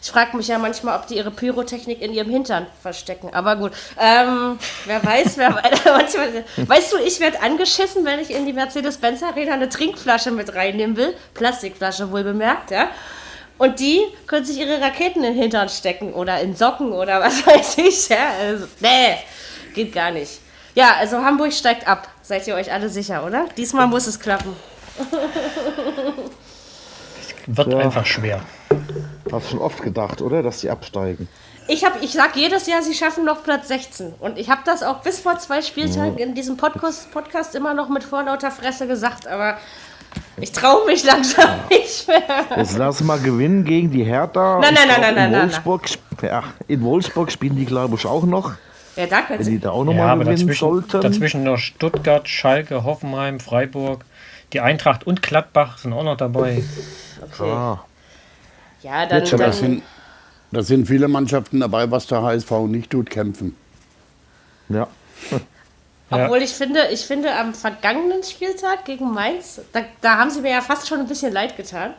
Speaker 2: Ich frage mich ja manchmal, ob die ihre Pyrotechnik in ihrem Hintern verstecken. Aber gut, ähm, wer weiß, wer (laughs) manchmal, Weißt du, ich werde angeschissen, wenn ich in die Mercedes-Benz Arena eine Trinkflasche mit reinnehmen will. Plastikflasche wohl bemerkt, ja. Und die können sich ihre Raketen in den Hintern stecken oder in Socken oder was (laughs) weiß ich. Ja, also, nee, geht gar nicht. Ja, also Hamburg steigt ab. Seid ihr euch alle sicher, oder? Diesmal muss es klappen. (laughs)
Speaker 5: Wird ja. einfach schwer.
Speaker 4: Hast schon oft gedacht, oder? Dass sie absteigen.
Speaker 2: Ich, hab, ich sage jedes Jahr, sie schaffen noch Platz 16. Und ich habe das auch bis vor zwei Spieltagen ja. in diesem Podcast, Podcast immer noch mit vorlauter Fresse gesagt. Aber ich traue mich langsam nicht mehr.
Speaker 4: Jetzt lass mal gewinnen gegen die Hertha.
Speaker 2: Nein, nein, nein, nein,
Speaker 4: nein, nein. Wolfsburg, ja, in Wolfsburg spielen die, glaube ich, auch noch.
Speaker 2: Ja, da können
Speaker 4: sie. die da auch nochmal ja, gewinnen
Speaker 5: dazwischen,
Speaker 4: sollten.
Speaker 5: Dazwischen noch Stuttgart, Schalke, Hoffenheim, Freiburg. Die Eintracht und Gladbach sind auch noch dabei.
Speaker 2: Okay. Ah. Ja, dann. dann
Speaker 3: da, sind, da sind viele Mannschaften dabei, was der HSV nicht tut, kämpfen.
Speaker 4: Ja. (laughs)
Speaker 2: Obwohl ich finde, ich finde am vergangenen Spieltag gegen Mainz, da, da haben sie mir ja fast schon ein bisschen leid getan.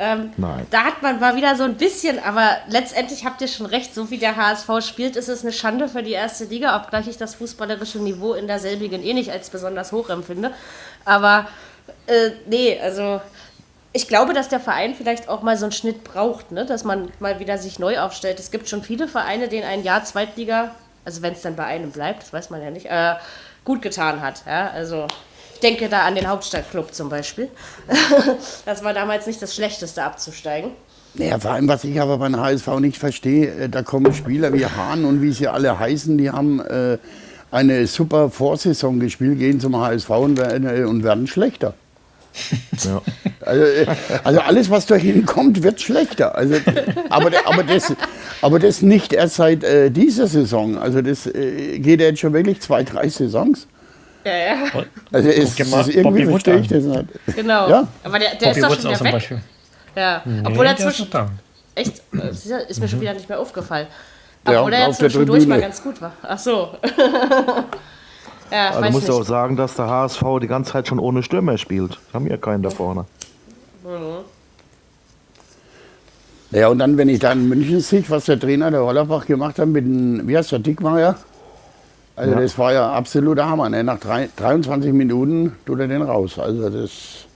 Speaker 2: Ähm,
Speaker 4: Nein.
Speaker 2: Da hat man mal wieder so ein bisschen, aber letztendlich habt ihr schon recht, so wie der HSV spielt, ist es eine Schande für die erste Liga, obgleich ich das fußballerische Niveau in derselbigen eh nicht als besonders hoch empfinde. Aber äh, nee, also ich glaube, dass der Verein vielleicht auch mal so einen Schnitt braucht, ne? dass man mal wieder sich neu aufstellt. Es gibt schon viele Vereine, denen ein Jahr Zweitliga, also wenn es dann bei einem bleibt, das weiß man ja nicht, äh, gut getan hat. Ja? Also ich denke da an den Hauptstadtclub zum Beispiel. (laughs) das war damals nicht das Schlechteste abzusteigen.
Speaker 3: Naja, vor allem, was ich aber beim HSV nicht verstehe, äh, da kommen Spieler wie Hahn und wie sie alle heißen, die haben äh, eine super Vorsaison gespielt, gehen zum HSV und äh, und werden schlechter. Ja. Also, äh, also, alles, was da hinkommt, wird schlechter. Also, aber, aber, das, aber das nicht erst seit äh, dieser Saison. Also das äh, geht jetzt schon wirklich zwei, drei Saisons.
Speaker 2: Ja, ja.
Speaker 3: Also ist, ist irgendwie verstehe ich das nicht.
Speaker 2: Genau.
Speaker 3: Ja?
Speaker 2: Aber der, der ist doch schon wieder weg. Beispiel. Ja, nee, obwohl er zwischen... Echt? Ist mir schon wieder nicht mehr aufgefallen. Obwohl ja, er jetzt zwischendurch mal ganz gut war. Ach so.
Speaker 4: Ja, also musst du auch sagen, dass der HSV die ganze Zeit schon ohne Stürmer spielt. Haben ja keinen da vorne. Mhm.
Speaker 3: Ja, und dann, wenn ich da in München sehe, was der Trainer der Hollerbach gemacht hat mit dem, wie heißt der, Dickmeier? Also ja. das war ja absoluter Hammer. Ne? Nach drei, 23 Minuten tut er den raus. Also das,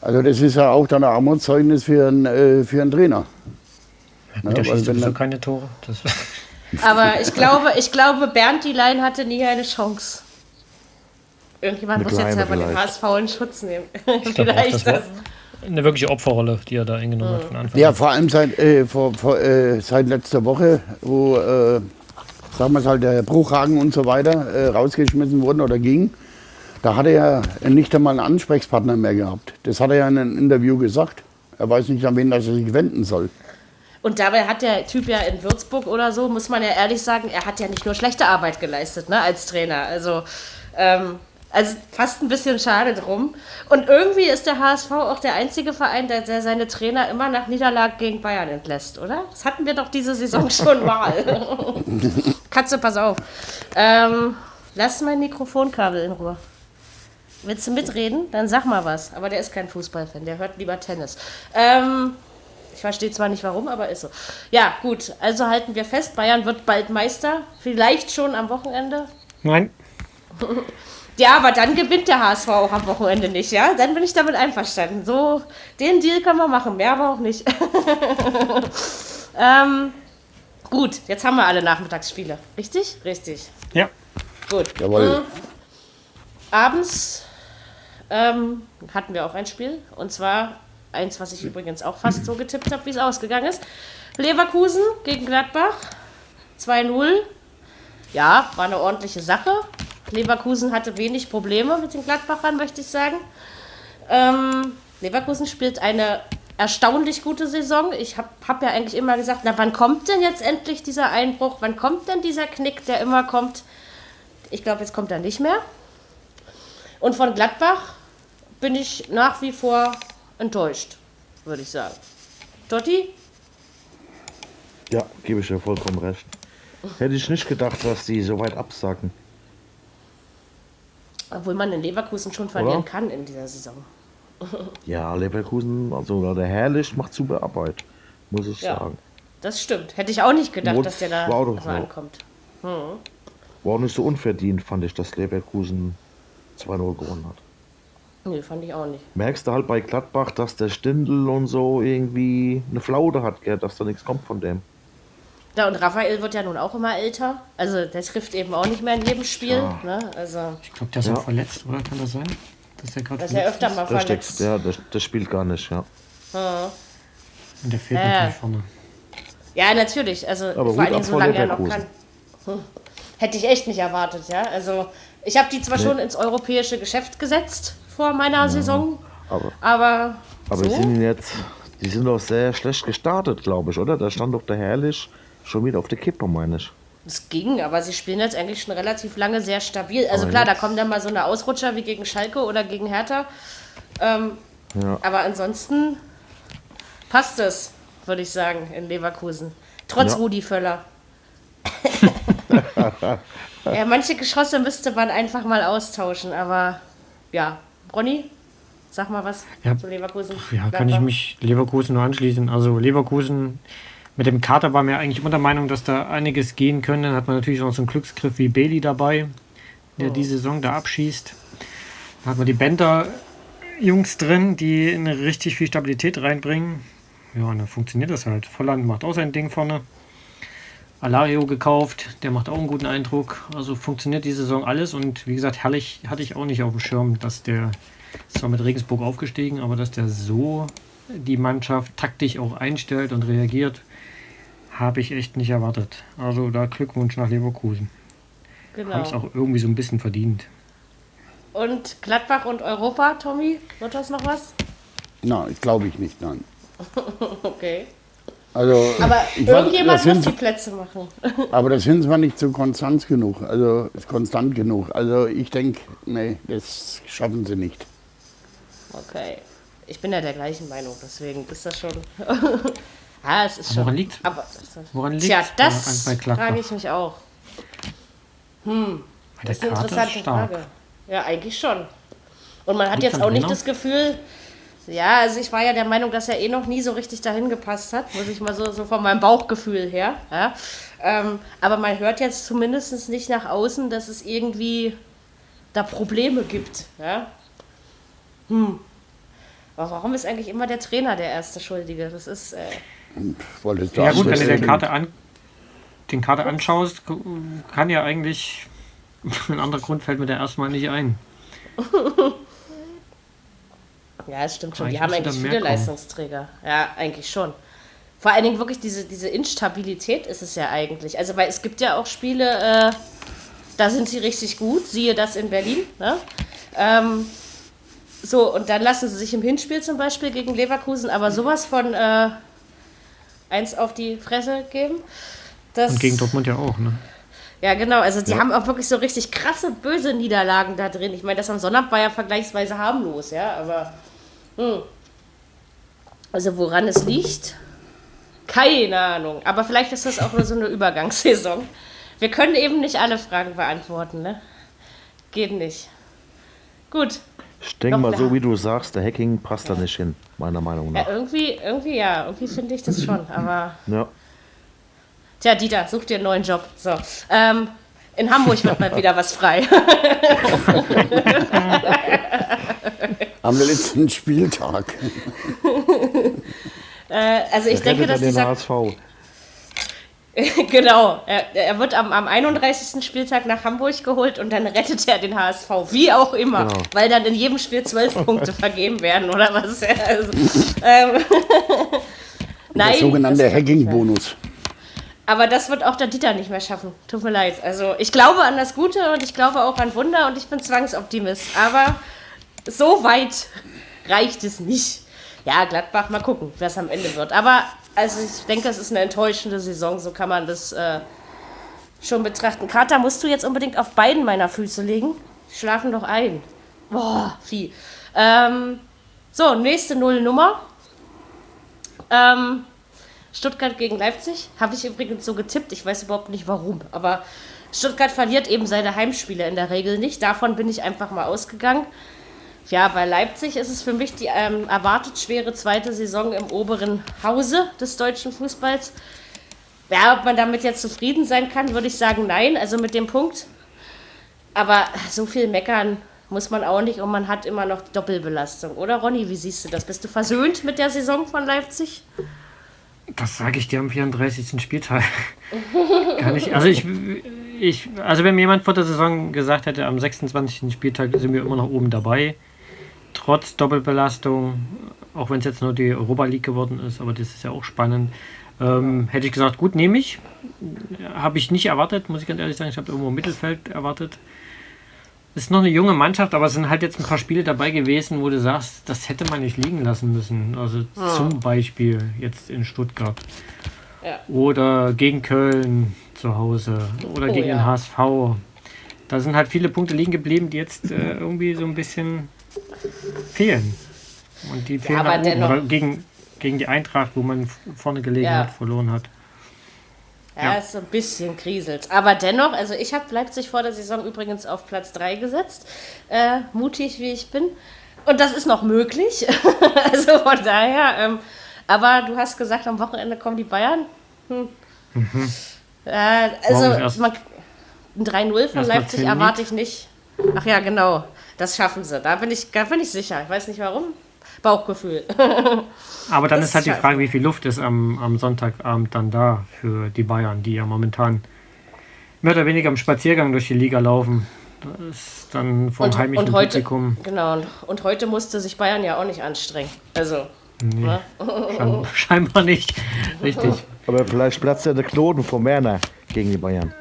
Speaker 3: also das ist ja auch dann ein Armutszeugnis für einen, äh, für einen Trainer.
Speaker 5: Ja, der schießt sowieso keine Tore. (laughs)
Speaker 2: Aber ich glaube, ich glaube, Bernd die Line hatte nie eine Chance. Irgendjemand muss jetzt ja bei dem HSV in Schutz nehmen. (laughs)
Speaker 5: vielleicht auch, das, das eine wirkliche Opferrolle, die er da eingenommen mhm. hat von
Speaker 3: Anfang Ja, vor allem seit, äh, vor, vor, äh, seit letzter Woche, wo, äh, sagen wir es halt, der Bruchhagen und so weiter äh, rausgeschmissen wurden oder ging. Da hat er ja nicht einmal einen Ansprechpartner mehr gehabt. Das hat er ja in einem Interview gesagt. Er weiß nicht, an wen er sich wenden soll.
Speaker 2: Und dabei hat der Typ ja in Würzburg oder so, muss man ja ehrlich sagen, er hat ja nicht nur schlechte Arbeit geleistet ne, als Trainer. Also ähm, also fast ein bisschen schade drum. Und irgendwie ist der HSV auch der einzige Verein, der, der seine Trainer immer nach Niederlage gegen Bayern entlässt, oder? Das hatten wir doch diese Saison (laughs) schon mal. (laughs) Katze, pass auf. Ähm, lass mein Mikrofonkabel in Ruhe. Willst du mitreden? Dann sag mal was. Aber der ist kein Fußballfan, der hört lieber Tennis. Ähm, ich verstehe zwar nicht warum, aber ist so. Ja, gut. Also halten wir fest, Bayern wird bald Meister. Vielleicht schon am Wochenende.
Speaker 5: Nein. (laughs)
Speaker 2: Ja, aber dann gewinnt der HSV auch am Wochenende nicht, ja? Dann bin ich damit einverstanden. So, den Deal können wir machen, mehr aber auch nicht. (laughs) ähm, gut, jetzt haben wir alle Nachmittagsspiele. Richtig? Richtig.
Speaker 5: Ja.
Speaker 2: Gut. Jawohl. Mhm. Abends ähm, hatten wir auch ein Spiel. Und zwar eins, was ich übrigens auch fast so getippt habe, wie es ausgegangen ist. Leverkusen gegen Gladbach. 2-0. Ja, war eine ordentliche Sache. Leverkusen hatte wenig Probleme mit den Gladbachern, möchte ich sagen. Ähm, Leverkusen spielt eine erstaunlich gute Saison. Ich habe hab ja eigentlich immer gesagt, na wann kommt denn jetzt endlich dieser Einbruch? Wann kommt denn dieser Knick, der immer kommt? Ich glaube, jetzt kommt er nicht mehr. Und von Gladbach bin ich nach wie vor enttäuscht, würde ich sagen. Dotti?
Speaker 4: Ja, gebe ich dir vollkommen recht. Hätte ich nicht gedacht, dass die so weit absacken.
Speaker 2: Obwohl man in Leverkusen schon verlieren Oder? kann in dieser Saison. (laughs)
Speaker 4: ja, Leverkusen, also der Herrlich macht super Arbeit, muss ich ja, sagen.
Speaker 2: Das stimmt. Hätte ich auch nicht gedacht, Mut dass der da so
Speaker 4: so.
Speaker 2: ankommt. Hm.
Speaker 4: War auch nicht so unverdient, fand ich, dass Leverkusen 2-0 gewonnen hat.
Speaker 2: Nee, fand ich auch nicht.
Speaker 4: Merkst du halt bei Gladbach, dass der Stindel und so irgendwie eine Flaude hat, gell, dass da nichts kommt von dem.
Speaker 2: Ja, und Raphael wird ja nun auch immer älter. Also der trifft eben auch nicht mehr in jedem Spiel. Ja. Ne? Also,
Speaker 5: ich glaube, der ist ja. auch verletzt, oder? Kann das sein?
Speaker 2: Dass er gerade er öfter mal
Speaker 4: der verletzt. Steckt, ja, der, der, spielt gar nicht, ja.
Speaker 5: Hm. Und der fehlt äh. natürlich vorne.
Speaker 2: Ja, natürlich. Also Aber vor allem so lange er noch kann. Hm. (laughs) Hätte ich echt nicht erwartet, ja. Also ich habe die zwar nee. schon ins europäische Geschäft gesetzt vor meiner ja. Saison, aber, aber,
Speaker 4: aber so? sind jetzt, die sind doch sehr schlecht gestartet, glaube ich, oder? Da stand doch der Herrlich schon wieder auf der Kippe, meine ich.
Speaker 2: Es ging, aber sie spielen jetzt eigentlich schon relativ lange sehr stabil. Also aber klar, jetzt. da kommen dann mal so eine Ausrutscher wie gegen Schalke oder gegen Hertha. Ähm, ja. Aber ansonsten passt es, würde ich sagen, in Leverkusen. Trotz ja. Rudi Völler. (laughs) ja, manche Geschosse müsste man einfach mal austauschen, aber ja, Ronny, sag mal was
Speaker 5: ja, zu Leverkusen. Ja, kann ich mich Leverkusen nur anschließen. Also Leverkusen mit dem Kater war mir eigentlich immer der Meinung, dass da einiges gehen könnte. Dann hat man natürlich noch so einen Glücksgriff wie Bailey dabei, der oh. die Saison da abschießt. Dann hat man die Bender-Jungs drin, die eine richtig viel Stabilität reinbringen. Ja, und dann funktioniert das halt. Volland macht auch sein Ding vorne. Alario gekauft, der macht auch einen guten Eindruck. Also funktioniert die Saison alles und wie gesagt, herrlich hatte ich auch nicht auf dem Schirm, dass der zwar mit Regensburg aufgestiegen, aber dass der so die Mannschaft taktisch auch einstellt und reagiert, habe ich echt nicht erwartet. Also da Glückwunsch nach Leverkusen. Genau. Haben es auch irgendwie so ein bisschen verdient.
Speaker 2: Und Gladbach und Europa, Tommy, wird das noch was?
Speaker 3: Nein, ich glaube ich nicht, nein. (laughs)
Speaker 2: okay.
Speaker 3: Also,
Speaker 2: aber irgendjemand weiß, muss die Plätze machen. (laughs)
Speaker 3: aber das sind zwar nicht so konstant genug, also ist konstant genug. Also ich denke, nee, das schaffen sie nicht.
Speaker 2: Okay. Ich bin ja der gleichen Meinung, deswegen ist das schon. Ja, (laughs) es ist
Speaker 5: schon. Woran liegt aber,
Speaker 2: Woran liegt Tja, das frage ich mich auch. Hm,
Speaker 5: das ist eine interessante ist Frage.
Speaker 2: Ja, eigentlich schon. Und man hat liegt jetzt auch nicht genau? das Gefühl, ja, also ich war ja der Meinung, dass er eh noch nie so richtig dahin gepasst hat, muss ich mal so, so von meinem Bauchgefühl her. Ja. Ähm, aber man hört jetzt zumindest nicht nach außen, dass es irgendwie da Probleme gibt. Ja. Hm. Aber warum ist eigentlich immer der Trainer der erste Schuldige? Das ist. Äh,
Speaker 5: ja gut, wenn du den Karte, an, den Karte anschaust, kann ja eigentlich (laughs) ein anderer Grund fällt mir da erstmal nicht ein. (laughs)
Speaker 2: ja, es stimmt schon. Die haben eigentlich viele kommen. Leistungsträger. Ja, eigentlich schon. Vor allen Dingen wirklich diese, diese Instabilität ist es ja eigentlich. Also, weil es gibt ja auch Spiele, äh, da sind sie richtig gut. Siehe das in Berlin. Ne? Ähm, so, und dann lassen sie sich im Hinspiel zum Beispiel gegen Leverkusen aber sowas von äh, eins auf die Fresse geben.
Speaker 5: und gegen Dortmund ja auch, ne?
Speaker 2: Ja, genau. Also die ja. haben auch wirklich so richtig krasse, böse Niederlagen da drin. Ich meine, das am Sonnabend war ja vergleichsweise harmlos, ja, aber. Also woran es liegt, keine Ahnung. Aber vielleicht ist das auch nur so eine (laughs) Übergangssaison. Wir können eben nicht alle Fragen beantworten, ne? Geht nicht. Gut.
Speaker 4: Ich denke mal, so wie du sagst, der Hacking passt ja. da nicht hin, meiner Meinung nach.
Speaker 2: Ja, irgendwie, irgendwie ja, irgendwie finde ich das schon, aber.
Speaker 4: Ja.
Speaker 2: Tja, Dieter, such dir einen neuen Job. So. Ähm, in Hamburg wird mal (laughs) wieder was frei. (laughs)
Speaker 3: Am letzten Spieltag. (laughs)
Speaker 2: äh, also ich denke, dass dieser...
Speaker 4: HSV. (laughs)
Speaker 2: genau, er, er, wird am, am 31. Spieltag nach Hamburg geholt und dann rettet er den HSV, wie auch immer, genau. weil dann in jedem Spiel zwölf (laughs) Punkte vergeben werden oder was. Also, ähm,
Speaker 3: Nein, der sogenannte Hacking-Bonus.
Speaker 2: Aber das wird auch der Dieter nicht mehr schaffen. Tut mir leid. Also ich glaube an das Gute und ich glaube auch an Wunder und ich bin Zwangsoptimist. Aber so weit reicht es nicht. Ja, Gladbach, mal gucken, wer es am Ende wird. Aber also ich denke, es ist eine enttäuschende Saison, so kann man das äh, schon betrachten. Kater, musst du jetzt unbedingt auf beiden meiner Füße legen? Schlafen doch ein. Boah, Vieh. Ähm, so, nächste Nullnummer. Ähm, Stuttgart gegen Leipzig. Habe ich übrigens so getippt. Ich weiß überhaupt nicht warum. Aber Stuttgart verliert eben seine Heimspiele in der Regel nicht. Davon bin ich einfach mal ausgegangen. Ja, bei Leipzig ist es für mich die ähm, erwartet schwere zweite Saison im oberen Hause des deutschen Fußballs. Ja, ob man damit jetzt zufrieden sein kann, würde ich sagen, nein. Also mit dem Punkt. Aber so viel meckern muss man auch nicht und man hat immer noch Doppelbelastung. Oder Ronny, wie siehst du das? Bist du versöhnt mit der Saison von Leipzig?
Speaker 5: Das sage ich dir am 34. Spieltag. (laughs) Kann ich, also ich, ich, also wenn mir jemand vor der Saison gesagt hätte, am 26. Spieltag sind wir immer noch oben dabei, trotz Doppelbelastung, auch wenn es jetzt nur die Europa League geworden ist, aber das ist ja auch spannend. Ähm, hätte ich gesagt, gut, nehme ich. Habe ich nicht erwartet, muss ich ganz ehrlich sagen. Ich habe irgendwo im Mittelfeld erwartet. Es ist noch eine junge Mannschaft, aber es sind halt jetzt ein paar Spiele dabei gewesen, wo du sagst, das hätte man nicht liegen lassen müssen. Also ja. zum Beispiel jetzt in Stuttgart. Ja. Oder gegen Köln zu Hause. Oder oh, gegen ja. den HSV. Da sind halt viele Punkte liegen geblieben, die jetzt äh, irgendwie so ein bisschen fehlen. Und die fehlen ja, aber dennoch, gegen, gegen die Eintracht, wo man vorne gelegen ja. hat, verloren hat.
Speaker 2: Ja, ja. ist so ein bisschen kriselt. Aber dennoch, also ich habe Leipzig vor der Saison übrigens auf Platz 3 gesetzt. Äh, mutig wie ich bin. Und das ist noch möglich. (laughs) also von daher. Ähm, aber du hast gesagt, am Wochenende kommen die Bayern. Hm. Mhm. Äh, also man, ein 3-0 von Leipzig erwarte ich nicht. Ach ja, genau. Das schaffen sie. Da bin ich, da bin ich sicher. Ich weiß nicht warum. Bauchgefühl. (laughs)
Speaker 5: Aber dann das ist halt die Frage, wie viel Luft ist am, am Sonntagabend dann da für die Bayern, die ja momentan mehr oder weniger im Spaziergang durch die Liga laufen. Das ist dann vom und, heimischen
Speaker 2: und heute,
Speaker 5: Publikum.
Speaker 2: Genau, und, heute musste sich Bayern ja auch nicht anstrengen. Also.
Speaker 5: Nee, ne? (laughs) scheinbar nicht. Richtig.
Speaker 4: Aber vielleicht platzt ja der Knoten von Werner gegen die Bayern.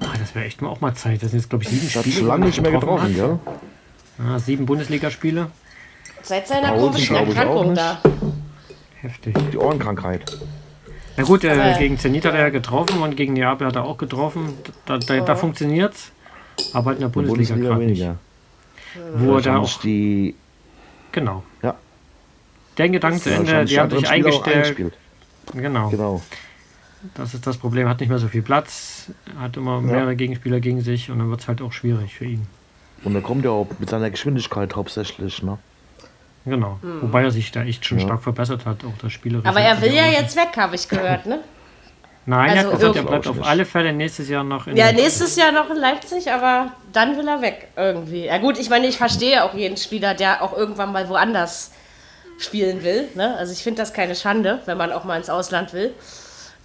Speaker 5: Ach, das wäre echt auch mal Zeit. Das sind jetzt, glaube ich, sieben
Speaker 4: das Spiele. lange nicht mehr getroffen, ja?
Speaker 5: Ja sieben Bundesligaspiele.
Speaker 2: Seit seiner komischen Erkrankung da.
Speaker 5: Heftig.
Speaker 4: Die Ohrenkrankheit.
Speaker 5: Na gut, äh, gegen Zenit hat er getroffen und gegen Neapel hat er auch getroffen. Da, da, oh. da funktioniert es. Aber halt in der Bundesliga, Bundesliga weniger. Wo er da auch.
Speaker 4: Die
Speaker 5: genau.
Speaker 4: Ja.
Speaker 5: Der Gedanke zu Ende, die haben sich eingestellt. Genau.
Speaker 4: genau.
Speaker 5: Das ist das Problem, hat nicht mehr so viel Platz, hat immer mehrere ja. Gegenspieler gegen sich und dann wird es halt auch schwierig für ihn.
Speaker 4: Und er kommt ja auch mit seiner Geschwindigkeit hauptsächlich, ne?
Speaker 5: Genau. Mhm. Wobei er sich da echt schon ja. stark verbessert hat, auch das Spiel.
Speaker 2: Aber er will ja jetzt weg, habe ich gehört, ne? (laughs)
Speaker 5: Nein, also er hat gesagt, er bleibt auf alle Fälle nächstes Jahr noch
Speaker 2: in Ja, nächstes Jahr noch in Leipzig, aber dann will er weg irgendwie. Ja gut, ich meine, ich verstehe auch jeden Spieler, der auch irgendwann mal woanders spielen will. Ne? Also ich finde das keine Schande, wenn man auch mal ins Ausland will.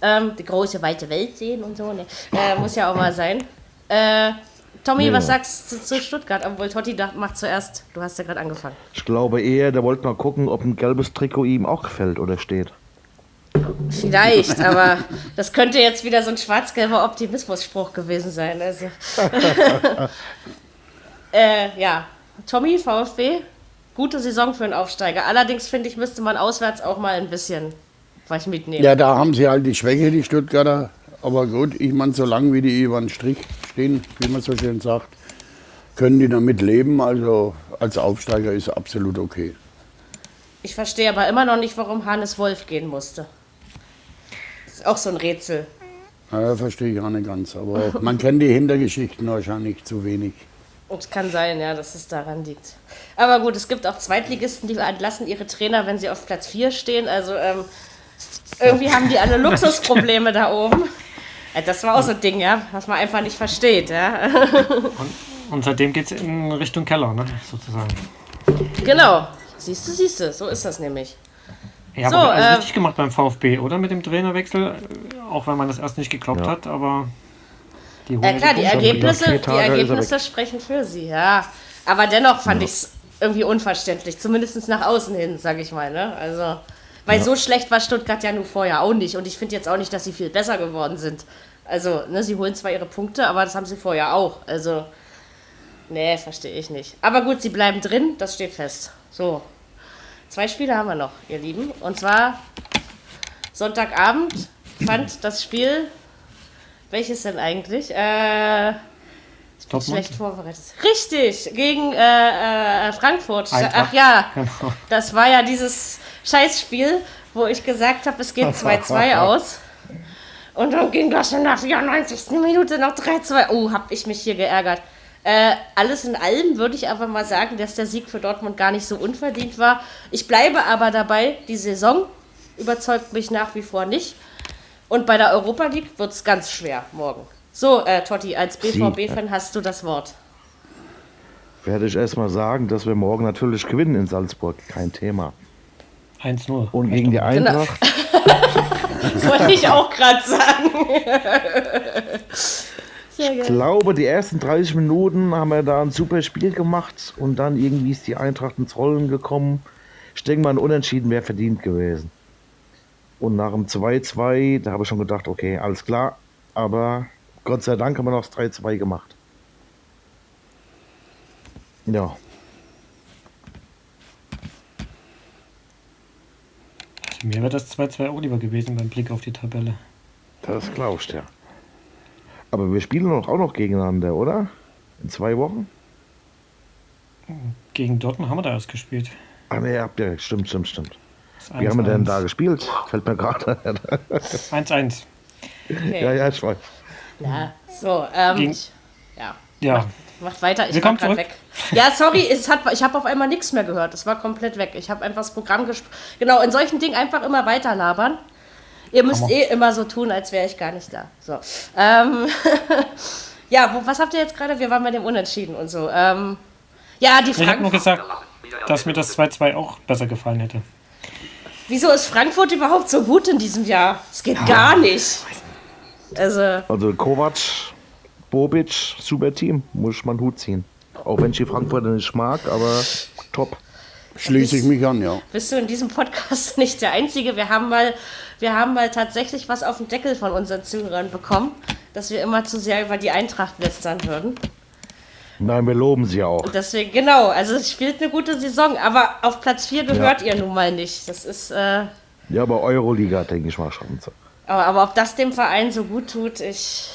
Speaker 2: Ähm, die große, weite Welt sehen und so. Ne? Äh, muss ja auch mal sein. Äh, Tommy, ja. was sagst du zu Stuttgart? Obwohl Totti macht zuerst. Du hast ja gerade angefangen.
Speaker 4: Ich glaube eher, der wollte mal gucken, ob ein gelbes Trikot ihm auch gefällt oder steht.
Speaker 2: Vielleicht, aber das könnte jetzt wieder so ein schwarz-gelber Optimismusspruch gewesen sein. Also. (laughs) äh, ja, Tommy, VfB, gute Saison für einen Aufsteiger. Allerdings finde ich, müsste man auswärts auch mal ein bisschen was mitnehmen.
Speaker 3: Ja, da haben sie halt die Schwäche, die Stuttgarter. Aber gut, ich meine, solange wie die über den Strich stehen, wie man so schön sagt, können die damit leben. Also als Aufsteiger ist absolut okay.
Speaker 2: Ich verstehe aber immer noch nicht, warum Hannes Wolf gehen musste. Das ist auch so ein Rätsel.
Speaker 3: Ja, verstehe ich auch nicht ganz. Aber man kennt die Hintergeschichten wahrscheinlich zu wenig.
Speaker 2: Es kann sein, ja, dass es daran liegt. Aber gut, es gibt auch Zweitligisten, die entlassen ihre Trainer, wenn sie auf Platz 4 stehen. Also ähm, irgendwie haben die alle Luxusprobleme da oben. Das war auch so ein Ding, ja, was man einfach nicht versteht. Ja. (laughs)
Speaker 5: Und, und seitdem geht es in Richtung Keller, ne, sozusagen.
Speaker 2: Genau. Siehst du, siehst du, so ist das nämlich.
Speaker 5: Ja, so, aber alles äh, richtig gemacht beim VfB, oder? Mit dem Trainerwechsel. Auch wenn man das erst nicht geglaubt ja. hat, aber
Speaker 2: die Ja klar, die Ergebnisse, die Ergebnisse sprechen für sie, ja. Aber dennoch fand ja. ich es irgendwie unverständlich, zumindest nach außen hin, sage ich mal. Ne? Also, weil ja. so schlecht war Stuttgart ja nur vorher auch nicht. Und ich finde jetzt auch nicht, dass sie viel besser geworden sind. Also, ne, sie holen zwar ihre Punkte, aber das haben sie vorher auch. Also, nee, verstehe ich nicht. Aber gut, sie bleiben drin, das steht fest. So, zwei Spiele haben wir noch, ihr Lieben. Und zwar Sonntagabend fand das Spiel, welches denn eigentlich? Äh, ich bin schlecht vorbereitet. Richtig, gegen äh, äh, Frankfurt. Eintracht. Ach ja, genau. das war ja dieses Scheißspiel, wo ich gesagt habe, es geht (laughs) 2-2 aus. Und dann ging das schon nach 94. Minute noch 3-2. Oh, hab ich mich hier geärgert. Äh, alles in allem würde ich aber mal sagen, dass der Sieg für Dortmund gar nicht so unverdient war. Ich bleibe aber dabei, die Saison überzeugt mich nach wie vor nicht. Und bei der Europa League wird es ganz schwer morgen. So, äh, Totti, als BVB-Fan hast du das Wort.
Speaker 4: Werde ich erstmal sagen, dass wir morgen natürlich gewinnen in Salzburg. Kein Thema.
Speaker 5: 1-0.
Speaker 4: Und gegen die. Eintracht.
Speaker 2: Genau. (laughs) (laughs) das (laughs) wollte ich auch gerade sagen.
Speaker 4: ich glaube, die ersten 30 Minuten haben wir da ein super Spiel gemacht und dann irgendwie ist die Eintracht ins Rollen gekommen. Ich denke mal, ein Unentschieden wäre verdient gewesen. Und nach dem 2-2, da habe ich schon gedacht, okay, alles klar. Aber Gott sei Dank haben wir noch das 3-2 gemacht. Ja.
Speaker 5: Mir wäre das 2-2 auch lieber gewesen beim Blick auf die Tabelle.
Speaker 4: Das glaubst du ja. Aber wir spielen doch auch noch gegeneinander, oder? In zwei Wochen?
Speaker 5: Gegen Dortmund haben wir da erst gespielt.
Speaker 4: Ah, ne, habt ihr, stimmt, stimmt, stimmt. Wie haben wir denn da gespielt? Fällt mir gerade.
Speaker 5: 1-1.
Speaker 4: Okay. Ja, ja, ich weiß.
Speaker 2: Ja, so, ähm, Gegen, ich, ja.
Speaker 5: ja.
Speaker 2: Macht, weiter, ich
Speaker 5: wir
Speaker 2: war gerade weg. Ja, sorry, es hat, ich habe auf einmal nichts mehr gehört. Es war komplett weg. Ich habe einfach das Programm gespielt. Genau, in solchen Dingen einfach immer weiter labern. Ihr müsst Hammer. eh immer so tun, als wäre ich gar nicht da. So. Ähm, (laughs) ja, wo, was habt ihr jetzt gerade? Wir waren bei dem Unentschieden und so. Ähm, ja, die
Speaker 5: Fragen. Ich habe nur gesagt, dass mir das 2-2 auch besser gefallen hätte.
Speaker 2: Wieso ist Frankfurt überhaupt so gut in diesem Jahr? Es geht ja. gar nicht. Also,
Speaker 4: also Kovac, Bobic, super Team, muss man Hut ziehen. Auch wenn ich die Frankfurter nicht mag, aber top.
Speaker 3: Schließe ich mich an, ja.
Speaker 2: Bist du in diesem Podcast (laughs) nicht der Einzige? Wir haben mal, wir haben mal tatsächlich was auf den Deckel von unseren Zuhörern bekommen, dass wir immer zu sehr über die Eintracht lästern würden.
Speaker 4: Nein, wir loben sie auch.
Speaker 2: Und deswegen, genau, also es spielt eine gute Saison, aber auf Platz 4 gehört ja. ihr nun mal nicht. Das ist. Äh,
Speaker 4: ja, aber Euroliga, denke ich mal schon.
Speaker 2: Aber, aber ob das dem Verein so gut tut, ich.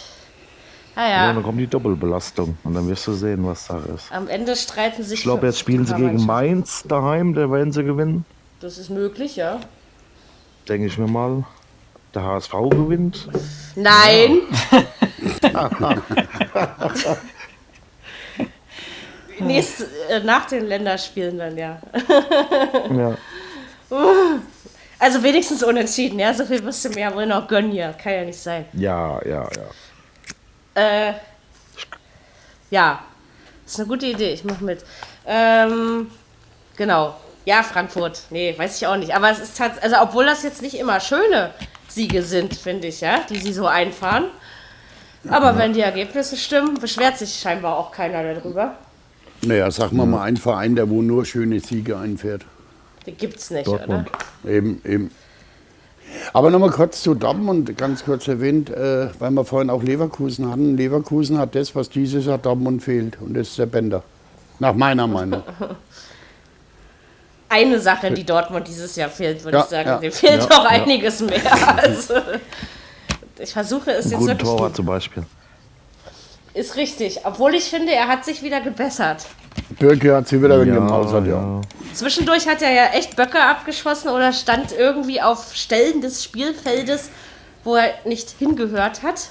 Speaker 4: Naja. Ja, dann kommt die Doppelbelastung und dann wirst du sehen, was da ist.
Speaker 2: Am Ende streiten sich.
Speaker 4: Ich glaube, jetzt spielen sie gegen Mainz daheim, da werden sie gewinnen.
Speaker 2: Das ist möglich, ja.
Speaker 4: Denke ich mir mal. Der HSV gewinnt.
Speaker 2: Nein! Ja. (laughs) Nächst, äh, nach den Länderspielen dann, ja. (laughs) ja. Also wenigstens unentschieden, ja. So viel wirst du mir ja wohl noch gönnen hier. Kann ja nicht sein.
Speaker 4: Ja, ja,
Speaker 2: ja. Äh, ja. Das ist eine gute Idee, ich mach mit. Ähm, genau. Ja, Frankfurt. Nee, weiß ich auch nicht. Aber es ist tatsächlich, also obwohl das jetzt nicht immer schöne Siege sind, finde ich, ja, die sie so einfahren. Aber ja. wenn die Ergebnisse stimmen, beschwert sich scheinbar auch keiner darüber.
Speaker 3: Naja, sag mal ja. mal einen Verein, der wo nur schöne Siege einfährt.
Speaker 2: Den gibt's nicht, Dortmund.
Speaker 3: oder? Eben, eben. Aber nochmal kurz zu Dortmund, ganz kurz erwähnt, äh, weil wir vorhin auch Leverkusen hatten. Leverkusen hat das, was dieses Jahr Dortmund fehlt, und das ist der Bänder. Nach meiner Meinung. (laughs)
Speaker 2: Eine Sache, die Dortmund dieses Jahr fehlt, würde ja, ich sagen. Ja, Dem fehlt ja, auch einiges mehr. (laughs) Also, ich versuche es Ein jetzt
Speaker 4: wirklich. Torwart zum Beispiel.
Speaker 2: Ist richtig. Obwohl ich finde, er hat sich wieder gebessert.
Speaker 3: Birke hat sie wieder ja, gemausert, ja.
Speaker 2: Zwischendurch hat er ja echt Böcke abgeschossen oder stand irgendwie auf Stellen des Spielfeldes, wo er nicht hingehört hat.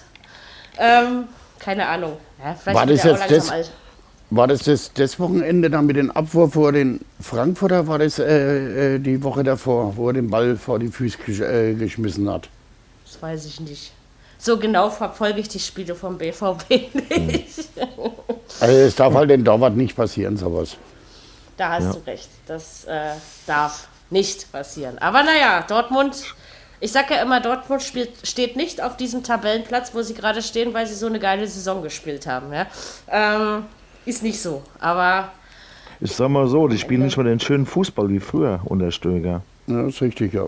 Speaker 2: Ähm, keine Ahnung.
Speaker 3: Ja, vielleicht war das jetzt das, alt. War das, das das Wochenende dann mit dem Abwurf vor den Frankfurter? War das äh, äh, die Woche davor, wo er den Ball vor die Füße gesch äh, geschmissen hat?
Speaker 2: Das weiß ich nicht. So genau verfolge ich die Spiele vom BVB nicht.
Speaker 3: Also es darf halt den Torwart nicht passieren, sowas.
Speaker 2: Da hast ja. du recht. Das äh, darf nicht passieren. Aber naja, Dortmund, ich sage ja immer, Dortmund spielt, steht nicht auf diesem Tabellenplatz, wo sie gerade stehen, weil sie so eine geile Saison gespielt haben. Ja? Ähm, ist nicht so. Aber.
Speaker 4: Ich sag mal so, die spielen nicht mal den schönen Fußball wie früher unter Stöger.
Speaker 3: Ja, das ist richtig, ja.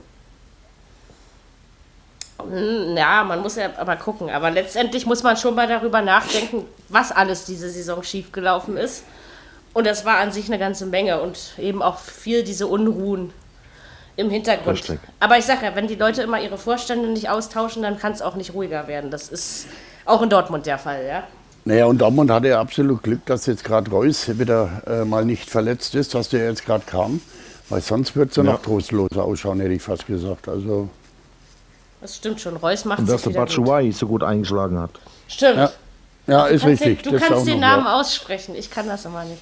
Speaker 2: Hm, ja, man muss ja aber gucken. Aber letztendlich muss man schon mal darüber nachdenken, was alles diese Saison schiefgelaufen ist. Und das war an sich eine ganze Menge und eben auch viel diese Unruhen im Hintergrund. Richtig. Aber ich sage ja, wenn die Leute immer ihre Vorstände nicht austauschen, dann kann es auch nicht ruhiger werden. Das ist auch in Dortmund der Fall, ja.
Speaker 3: Naja, und Dortmund hatte ja absolut Glück, dass jetzt gerade Reus wieder äh, mal nicht verletzt ist, dass der jetzt gerade kam. Weil sonst wird es ja noch trostlos ausschauen, hätte ich fast gesagt. Also
Speaker 2: das stimmt schon. Reus macht
Speaker 4: Und dass der Batshuayi so gut eingeschlagen hat.
Speaker 2: Stimmt.
Speaker 3: Ja, ja ist richtig.
Speaker 2: Den, du das kannst den Namen ja. aussprechen. Ich kann das immer nicht.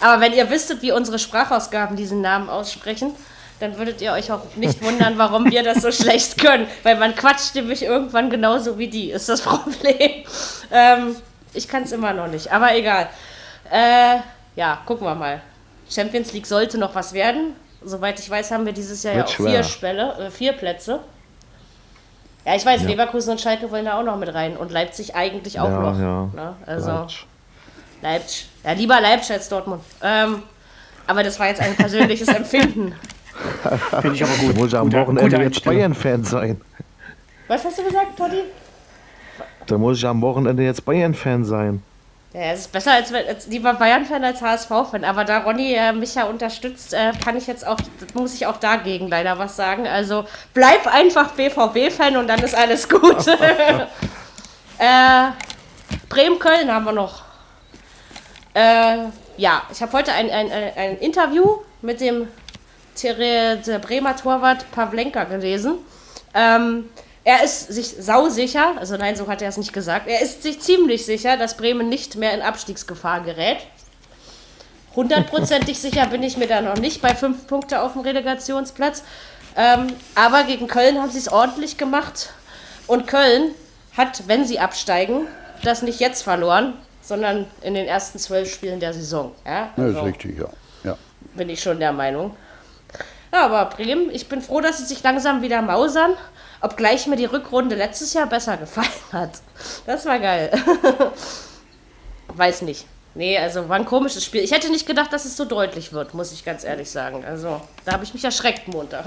Speaker 2: Aber wenn ihr wüsstet, wie unsere Sprachausgaben diesen Namen aussprechen, dann würdet ihr euch auch nicht (laughs) wundern, warum wir das so schlecht können. Weil man quatscht nämlich irgendwann genauso wie die, ist das (laughs) Problem. Ähm, ich kann es immer noch nicht, aber egal. Äh, ja, gucken wir mal. Champions League sollte noch was werden. Soweit ich weiß, haben wir dieses Jahr ja auch vier, Spelle, äh, vier Plätze. Ja, ich weiß, ja. Leverkusen und Schalke wollen da auch noch mit rein und Leipzig eigentlich auch ja, noch. Ja. Ne? Also Leipzig. Leipzig. Ja, lieber Leipzig als Dortmund. Ähm, aber das war jetzt ein persönliches (laughs) Empfinden.
Speaker 4: Finde ich aber gut. Du musst am Wochenende jetzt Bayern-Fan sein.
Speaker 2: Was hast du gesagt, Totti?
Speaker 4: Da muss ich am Wochenende jetzt Bayern-Fan sein.
Speaker 2: Ja, es ist besser als, als lieber Bayern-Fan als HSV-Fan. Aber da Ronny äh, mich ja unterstützt, äh, kann ich jetzt auch, muss ich auch dagegen leider was sagen. Also bleib einfach BVB-Fan und dann ist alles gut. (laughs) äh, Bremen-Köln haben wir noch. Äh, ja, ich habe heute ein, ein, ein Interview mit dem der Bremer Torwart Pavlenka gelesen. Ähm, er ist sich sausicher, also nein, so hat er es nicht gesagt, er ist sich ziemlich sicher, dass Bremen nicht mehr in Abstiegsgefahr gerät. Hundertprozentig (laughs) sicher bin ich mir da noch nicht bei fünf Punkte auf dem Relegationsplatz. Ähm, aber gegen Köln haben sie es ordentlich gemacht. Und Köln hat, wenn sie absteigen, das nicht jetzt verloren, sondern in den ersten zwölf Spielen der Saison. Ja,
Speaker 3: also, das ist richtig, ja. ja.
Speaker 2: Bin ich schon der Meinung. Ja, aber Bremen, ich bin froh, dass sie sich langsam wieder mausern. Obgleich mir die Rückrunde letztes Jahr besser gefallen hat. Das war geil. (laughs) Weiß nicht. Nee, also war ein komisches Spiel. Ich hätte nicht gedacht, dass es so deutlich wird, muss ich ganz ehrlich sagen. Also, da habe ich mich erschreckt, Montag.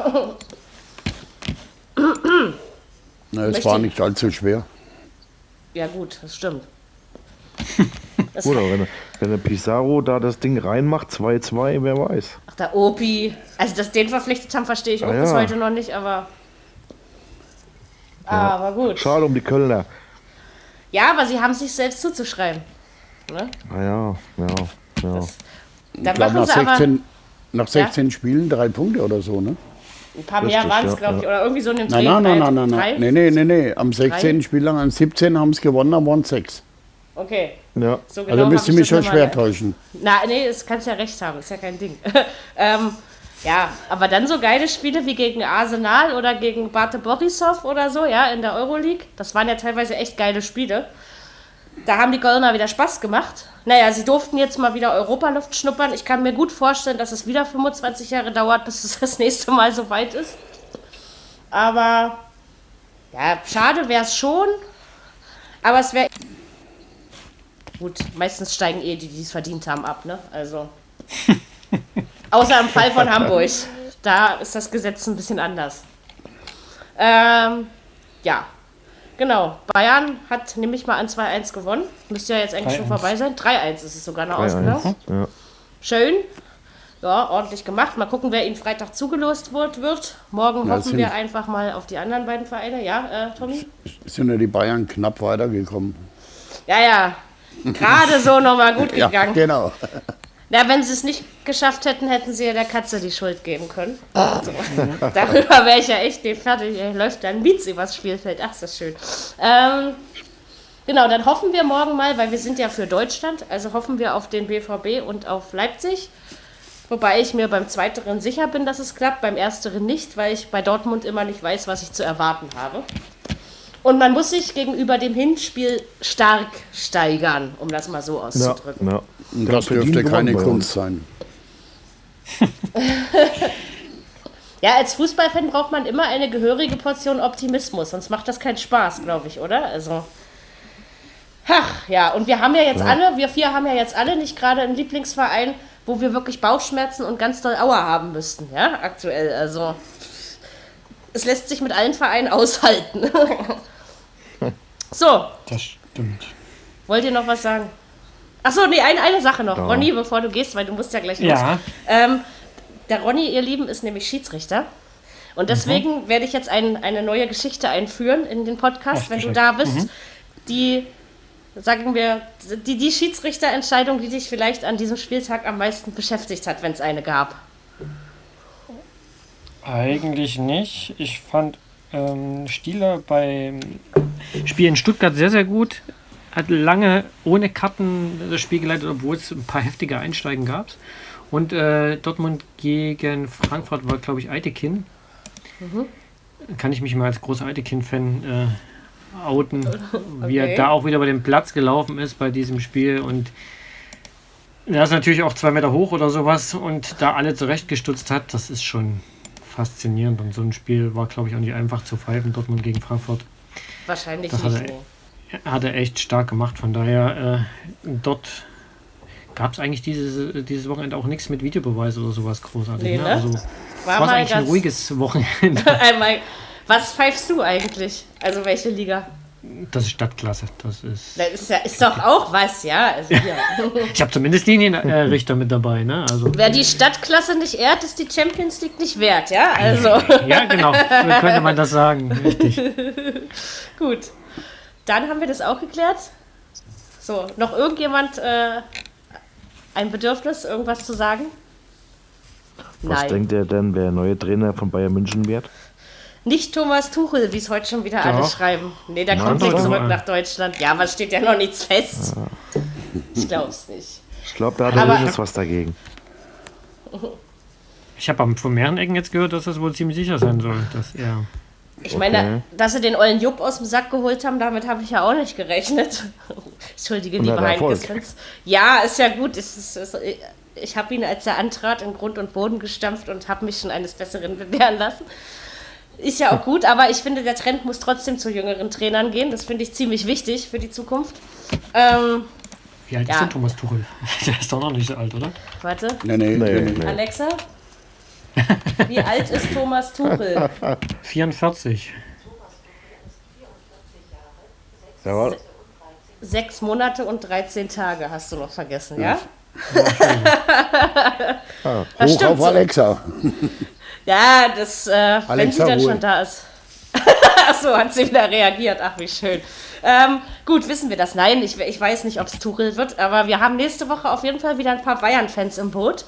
Speaker 3: Na, es war nicht allzu schwer.
Speaker 2: Ja, gut, das stimmt. (laughs)
Speaker 4: Das Oder wenn, wenn der Pizarro da das Ding reinmacht, 2-2, wer weiß.
Speaker 2: Ach, der Opi. Also, dass den verpflichtet haben, verstehe ich auch ah, bis heute noch nicht, aber. Ja. Aber gut.
Speaker 4: Schade um die Kölner.
Speaker 2: Ja, aber sie haben es sich selbst zuzuschreiben.
Speaker 4: Ne? Naja, ja, ja.
Speaker 3: Das, ich glaube, nach 16, aber, nach 16 ja? Spielen drei Punkte oder so, ne?
Speaker 2: Ein paar mehr waren es, glaube ich, oder irgendwie so in dem
Speaker 3: Nein, nein, nein, nein, nein, nein. Nee, nee, nee, nee. Am 16. Drei? Spieltag, am 17. haben es gewonnen, am waren 6.
Speaker 2: Okay.
Speaker 3: Ja. So genau also müsst ihr mich schon schwer täuschen.
Speaker 2: Na, nee, das kannst ja recht haben, ist ja kein Ding. (laughs) ähm, ja, aber dann so geile Spiele wie gegen Arsenal oder gegen Bate Borisov oder so, ja, in der Euroleague. Das waren ja teilweise echt geile Spiele. da haben die Kölner wieder Spaß gemacht. Naja, sie durften jetzt mal wieder Europaluft schnuppern. Ich kann mir gut vorstellen, dass es wieder 25 Jahre dauert, bis es (laughs) das nächste Mal so weit ist. Aber ja, schade wäre es schon. Aber es wäre. Gut, meistens steigen eh die, die es verdient haben, ab, ne? Also. (laughs) Außer im Fall von Hamburg. Da ist das Gesetz ein bisschen anders. Ähm, ja, Genau, Bayern hat nämlich mal an 2-1 gewonnen. Müsste ja jetzt eigentlich schon vorbei sein. 3-1 ist es sogar noch ausgegangen. Ja. Schön. Ja, ordentlich gemacht. Mal gucken, wer ihnen Freitag zugelost wird. Morgen ja, hoffen wir einfach mal auf die anderen beiden Vereine. Ja, äh, Tommy?
Speaker 3: Sind ja die Bayern knapp weitergekommen.
Speaker 2: Ja, ja. Gerade so nochmal gut (laughs) gegangen. Ja,
Speaker 3: genau.
Speaker 2: Na, wenn sie es nicht geschafft hätten, hätten sie ja der Katze die Schuld geben können. Also, (laughs) darüber wäre ich ja echt nicht fertig. Hier läuft ein Mietz übers Spielfeld. Ach, ist das schön. Ähm, genau, dann hoffen wir morgen mal, weil wir sind ja für Deutschland, also hoffen wir auf den BVB und auf Leipzig. Wobei ich mir beim Zweiteren sicher bin, dass es klappt, beim Ersteren nicht, weil ich bei Dortmund immer nicht weiß, was ich zu erwarten habe. Und man muss sich gegenüber dem Hinspiel stark steigern, um das mal so auszudrücken. Ja, ja.
Speaker 3: Das dürfte keine Kunst sein. (laughs)
Speaker 2: ja, als Fußballfan braucht man immer eine gehörige Portion Optimismus, sonst macht das keinen Spaß, glaube ich, oder? Also. Ach, ja, und wir haben ja jetzt ja. alle, wir vier haben ja jetzt alle nicht gerade einen Lieblingsverein, wo wir wirklich Bauchschmerzen und ganz doll Auer haben müssten, ja, aktuell. Also, es lässt sich mit allen Vereinen aushalten. (laughs) so.
Speaker 5: Das stimmt.
Speaker 2: Wollt ihr noch was sagen? Achso, nee, eine, eine Sache noch. Ja. Ronny, bevor du gehst, weil du musst ja gleich los. Ja. Ähm, der Ronny, ihr Lieben, ist nämlich Schiedsrichter. Und deswegen mhm. werde ich jetzt ein, eine neue Geschichte einführen in den Podcast, Ach, wenn du da bist. Mhm. Die, sagen wir, die, die Schiedsrichterentscheidung, die dich vielleicht an diesem Spieltag am meisten beschäftigt hat, wenn es eine gab.
Speaker 5: Eigentlich nicht. Ich fand ähm, Stieler beim Spiel in Stuttgart sehr, sehr gut hat lange ohne Karten das Spiel geleitet, obwohl es ein paar heftige Einsteigen gab. Und äh, Dortmund gegen Frankfurt war, glaube ich, Eitekin. Mhm. Kann ich mich mal als großer Eitekin-Fan äh, outen, okay. (laughs) wie er da auch wieder über den Platz gelaufen ist bei diesem Spiel. Und er ist natürlich auch zwei Meter hoch oder sowas und da alle zurechtgestutzt hat, das ist schon faszinierend. Und so ein Spiel war, glaube ich, auch nicht einfach zu pfeifen, Dortmund gegen Frankfurt.
Speaker 2: Wahrscheinlich das nicht. Er,
Speaker 5: hat er echt stark gemacht. Von daher, äh, dort gab es eigentlich dieses, dieses Wochenende auch nichts mit Videobeweis oder sowas großartig. Nee, ne? ne? Also, war, war eigentlich ein ruhiges Wochenende. (laughs)
Speaker 2: Was pfeifst du eigentlich? Also welche Liga?
Speaker 5: Das ist Stadtklasse. Das ist,
Speaker 2: das ist, ja, ist doch auch was, ja. Also, (laughs) ja.
Speaker 5: ich habe zumindest Linienrichter mit dabei. Ne? Also,
Speaker 2: Wer die Stadtklasse nicht ehrt, ist die Champions League nicht wert, ja? Also.
Speaker 5: ja, genau. So könnte man das sagen. Richtig. (laughs)
Speaker 2: Gut. Dann haben wir das auch geklärt. So, noch irgendjemand äh, ein Bedürfnis, irgendwas zu sagen?
Speaker 4: Was Nein. denkt ihr denn, wer neue Trainer von Bayern München wird?
Speaker 2: Nicht Thomas Tuchel, wie es heute schon wieder Doch. alle schreiben. Nee, der Nein, kommt nicht zurück nach Deutschland. Ja, aber steht ja noch nichts fest. Ja. Ich glaub's nicht.
Speaker 4: Ich glaube, da hat er wenigstens was dagegen.
Speaker 5: Ich habe von mehreren Ecken jetzt gehört, dass das wohl ziemlich sicher sein soll, dass er
Speaker 2: ich okay. meine, dass sie den ollen Jupp aus dem Sack geholt haben, damit habe ich ja auch nicht gerechnet. (laughs) Entschuldige, liebe Heinkes. Ja, ist ja gut. Ist, ist, ist, ich habe ihn, als er antrat, in Grund und Boden gestampft und habe mich schon eines Besseren (laughs) bewähren lassen. Ist ja auch (laughs) gut, aber ich finde, der Trend muss trotzdem zu jüngeren Trainern gehen. Das finde ich ziemlich wichtig für die Zukunft. Ähm,
Speaker 5: Wie alt ja. ist denn Thomas Tuchel? Der ist doch noch nicht so alt, oder?
Speaker 2: Warte.
Speaker 3: Nee, nee, nee, nee.
Speaker 2: Alexa? (laughs) Wie alt ist Thomas Tuchel?
Speaker 5: 44.
Speaker 2: Jawohl. Sechs Monate und 13 Tage hast du noch vergessen, ja?
Speaker 3: ja. (laughs) ah, hoch auf Alexa. (laughs)
Speaker 2: Ja, das, äh, wenn sie dann schon da ist. Achso, hat sie wieder reagiert. Ach, wie schön. Ähm, gut, wissen wir das? Nein, ich, ich weiß nicht, ob es Tuchel wird, aber wir haben nächste Woche auf jeden Fall wieder ein paar Bayern-Fans im Boot.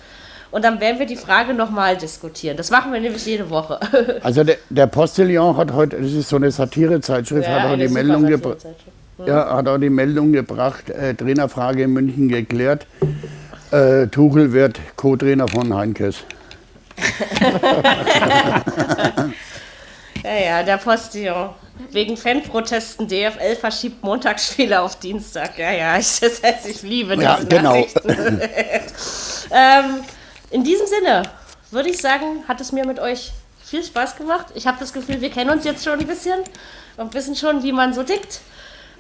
Speaker 2: Und dann werden wir die Frage nochmal diskutieren. Das machen wir nämlich jede Woche. (laughs)
Speaker 3: Also der, der Postillon hat heute, das ist so eine Satirezeitschrift, ja, hat auch die Meldung gebracht. Mhm. Ja, hat auch die Meldung gebracht, äh, Trainerfrage in München geklärt. Äh, Tuchel wird Co-Trainer von Heinkes. (laughs)
Speaker 2: ja, ja, der Postillon. wegen Fanprotesten. DFL verschiebt Montagsspiele auf Dienstag. Ja, ja, ich, das heißt, ich liebe
Speaker 3: ja, diese genau. (laughs)
Speaker 2: ähm, in diesem Sinne würde ich sagen, hat es mir mit euch viel Spaß gemacht. Ich habe das Gefühl, wir kennen uns jetzt schon ein bisschen und wissen schon, wie man so tickt.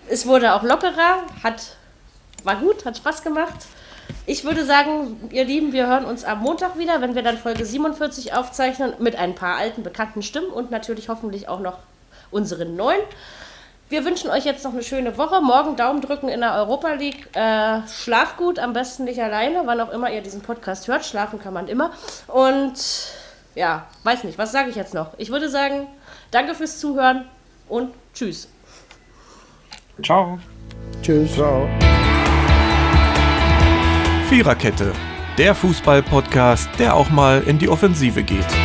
Speaker 2: Es wurde auch lockerer, hat, war gut, hat Spaß gemacht. Ich würde sagen, ihr Lieben, wir hören uns am Montag wieder, wenn wir dann Folge 47 aufzeichnen mit ein paar alten, bekannten Stimmen und natürlich hoffentlich auch noch unseren neuen. Wir wünschen euch jetzt noch eine schöne Woche. Morgen Daumen drücken in der Europa League. Äh, schlaf gut, am besten nicht alleine, wann auch immer ihr diesen Podcast hört. Schlafen kann man immer. Und ja, weiß nicht, was sage ich jetzt noch? Ich würde sagen, danke fürs Zuhören und tschüss.
Speaker 5: Ciao.
Speaker 3: Tschüss. Ciao.
Speaker 1: Viererkette, der Fußball-Podcast, der auch mal in die Offensive geht.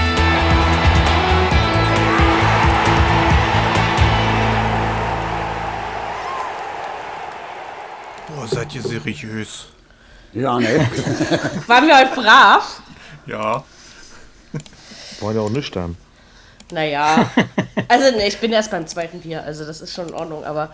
Speaker 1: Seid ihr seriös.
Speaker 3: Ja, ne? (laughs)
Speaker 2: Waren wir halt brav?
Speaker 1: Ja.
Speaker 4: Waren ja auch nüchtern.
Speaker 2: Naja. (laughs) Also, ne, ich bin erst beim zweiten Bier, also das ist schon in Ordnung, aber